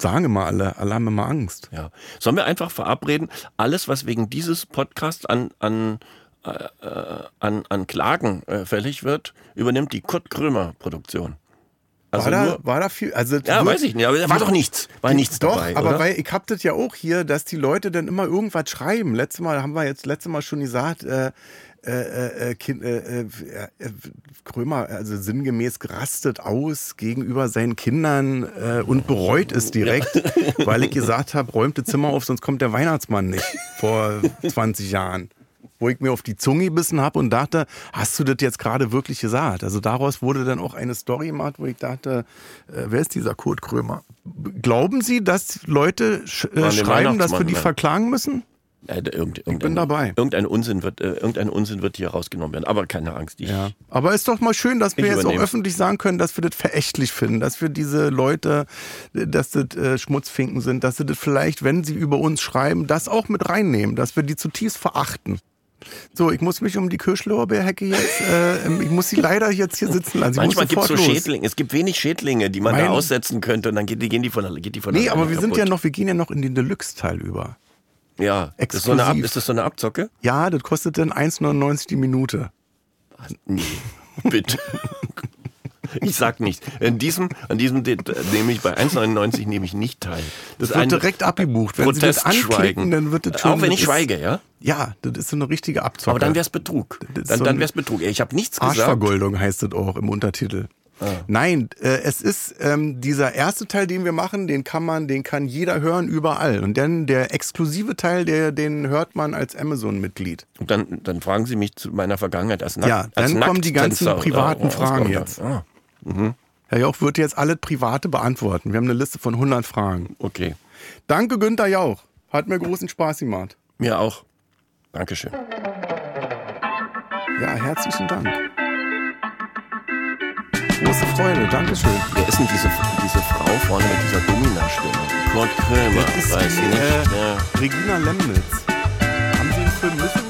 sagen immer alle. Alle haben immer Angst. Ja. Sollen wir einfach verabreden, alles, was wegen dieses Podcasts an, an, äh, äh, an, an Klagen äh, fällig wird, übernimmt die Kurt Krömer Produktion. Also war, da, war da viel? Also ja, weiß ich nicht, aber da war doch nichts. War nichts Doch, dabei. aber oder? weil ich hab das ja auch hier, dass die Leute dann immer irgendwas schreiben. Letztes Mal haben wir jetzt letztes Mal schon gesagt, äh, äh, äh, kind, äh, äh, äh, Krömer, also sinngemäß gerastet aus gegenüber seinen Kindern äh, und bereut es direkt, weil ich gesagt habe, räumt das Zimmer auf, sonst kommt der Weihnachtsmann nicht vor 20 Jahren. Wo ich mir auf die Zunge gebissen habe und dachte, hast du das jetzt gerade wirklich gesagt? Also daraus wurde dann auch eine Story gemacht, wo ich dachte, äh, wer ist dieser Kurt Krömer? Glauben Sie, dass Leute sch äh, schreiben, dass wir die ja. verklagen müssen? Äh, irgend, irgendein, bin dabei. Irgendein Unsinn, wird, äh, irgendein Unsinn wird hier rausgenommen werden. Aber keine Angst. Ich, Ja. Aber ist doch mal schön, dass wir Ich jetzt auch öffentlich sagen können, dass wir das verächtlich finden, dass wir diese Leute, dass das äh, Schmutzfinken sind, dass sie das vielleicht, wenn sie über uns schreiben, das auch mit reinnehmen, dass wir die zutiefst verachten. So, ich muss mich um die Kirschlorbeerhecke jetzt, äh, ich muss sie leider jetzt hier sitzen lassen. Sie Manchmal gibt es so los. Schädlinge. Es gibt wenig Schädlinge, die man Mein- da aussetzen könnte und dann geht die, gehen die von, geht die von Nee, aber wir sind kaputt. ja noch, wir gehen ja noch in den Deluxe-Teil über. Ja, das ist, so eine exklusiv. ist das so eine Abzocke? Ja, das kostet dann 1,99 die Minute. Nee, bitte. Ich sag nicht. In diesem, an diesem De- nehme ich bei 1,99 nehme ich nicht teil. Das, ist wird direkt abgebucht. Wenn Sie das anklicken, dann wird das schon... Auch wenn das ich schweige, ja? Ja, das ist so eine richtige Abzocke. Aber dann wär's Betrug. Das ist Dann, so dann wär's Betrug. Ich habe nichts gesagt. Arschvergoldung heißt das auch im Untertitel. Ah. Nein, äh, es ist ähm, dieser erste Teil, den wir machen, den kann man, den kann jeder hören überall. Und dann der exklusive Teil, der, den hört man als Amazon-Mitglied. Und dann, dann fragen Sie mich zu meiner Vergangenheit als Nackt. Ja, als dann kommen die ganzen privaten äh, Fragen jetzt. Ah, Herr Jauch wird jetzt alle private beantworten. Wir haben eine Liste von 100 Fragen. okay. Danke, Günther Jauch. Hat mir großen Spaß gemacht. Mir auch. Dankeschön. Ja, herzlichen Dank. Große Freude, Dankeschön. Wer ist denn diese, diese Frau vorne mit dieser Domina-Stimme? Kurt Krömer. Weiß die, nicht. äh. Regina Lemnitz. Haben Sie den Film Müssen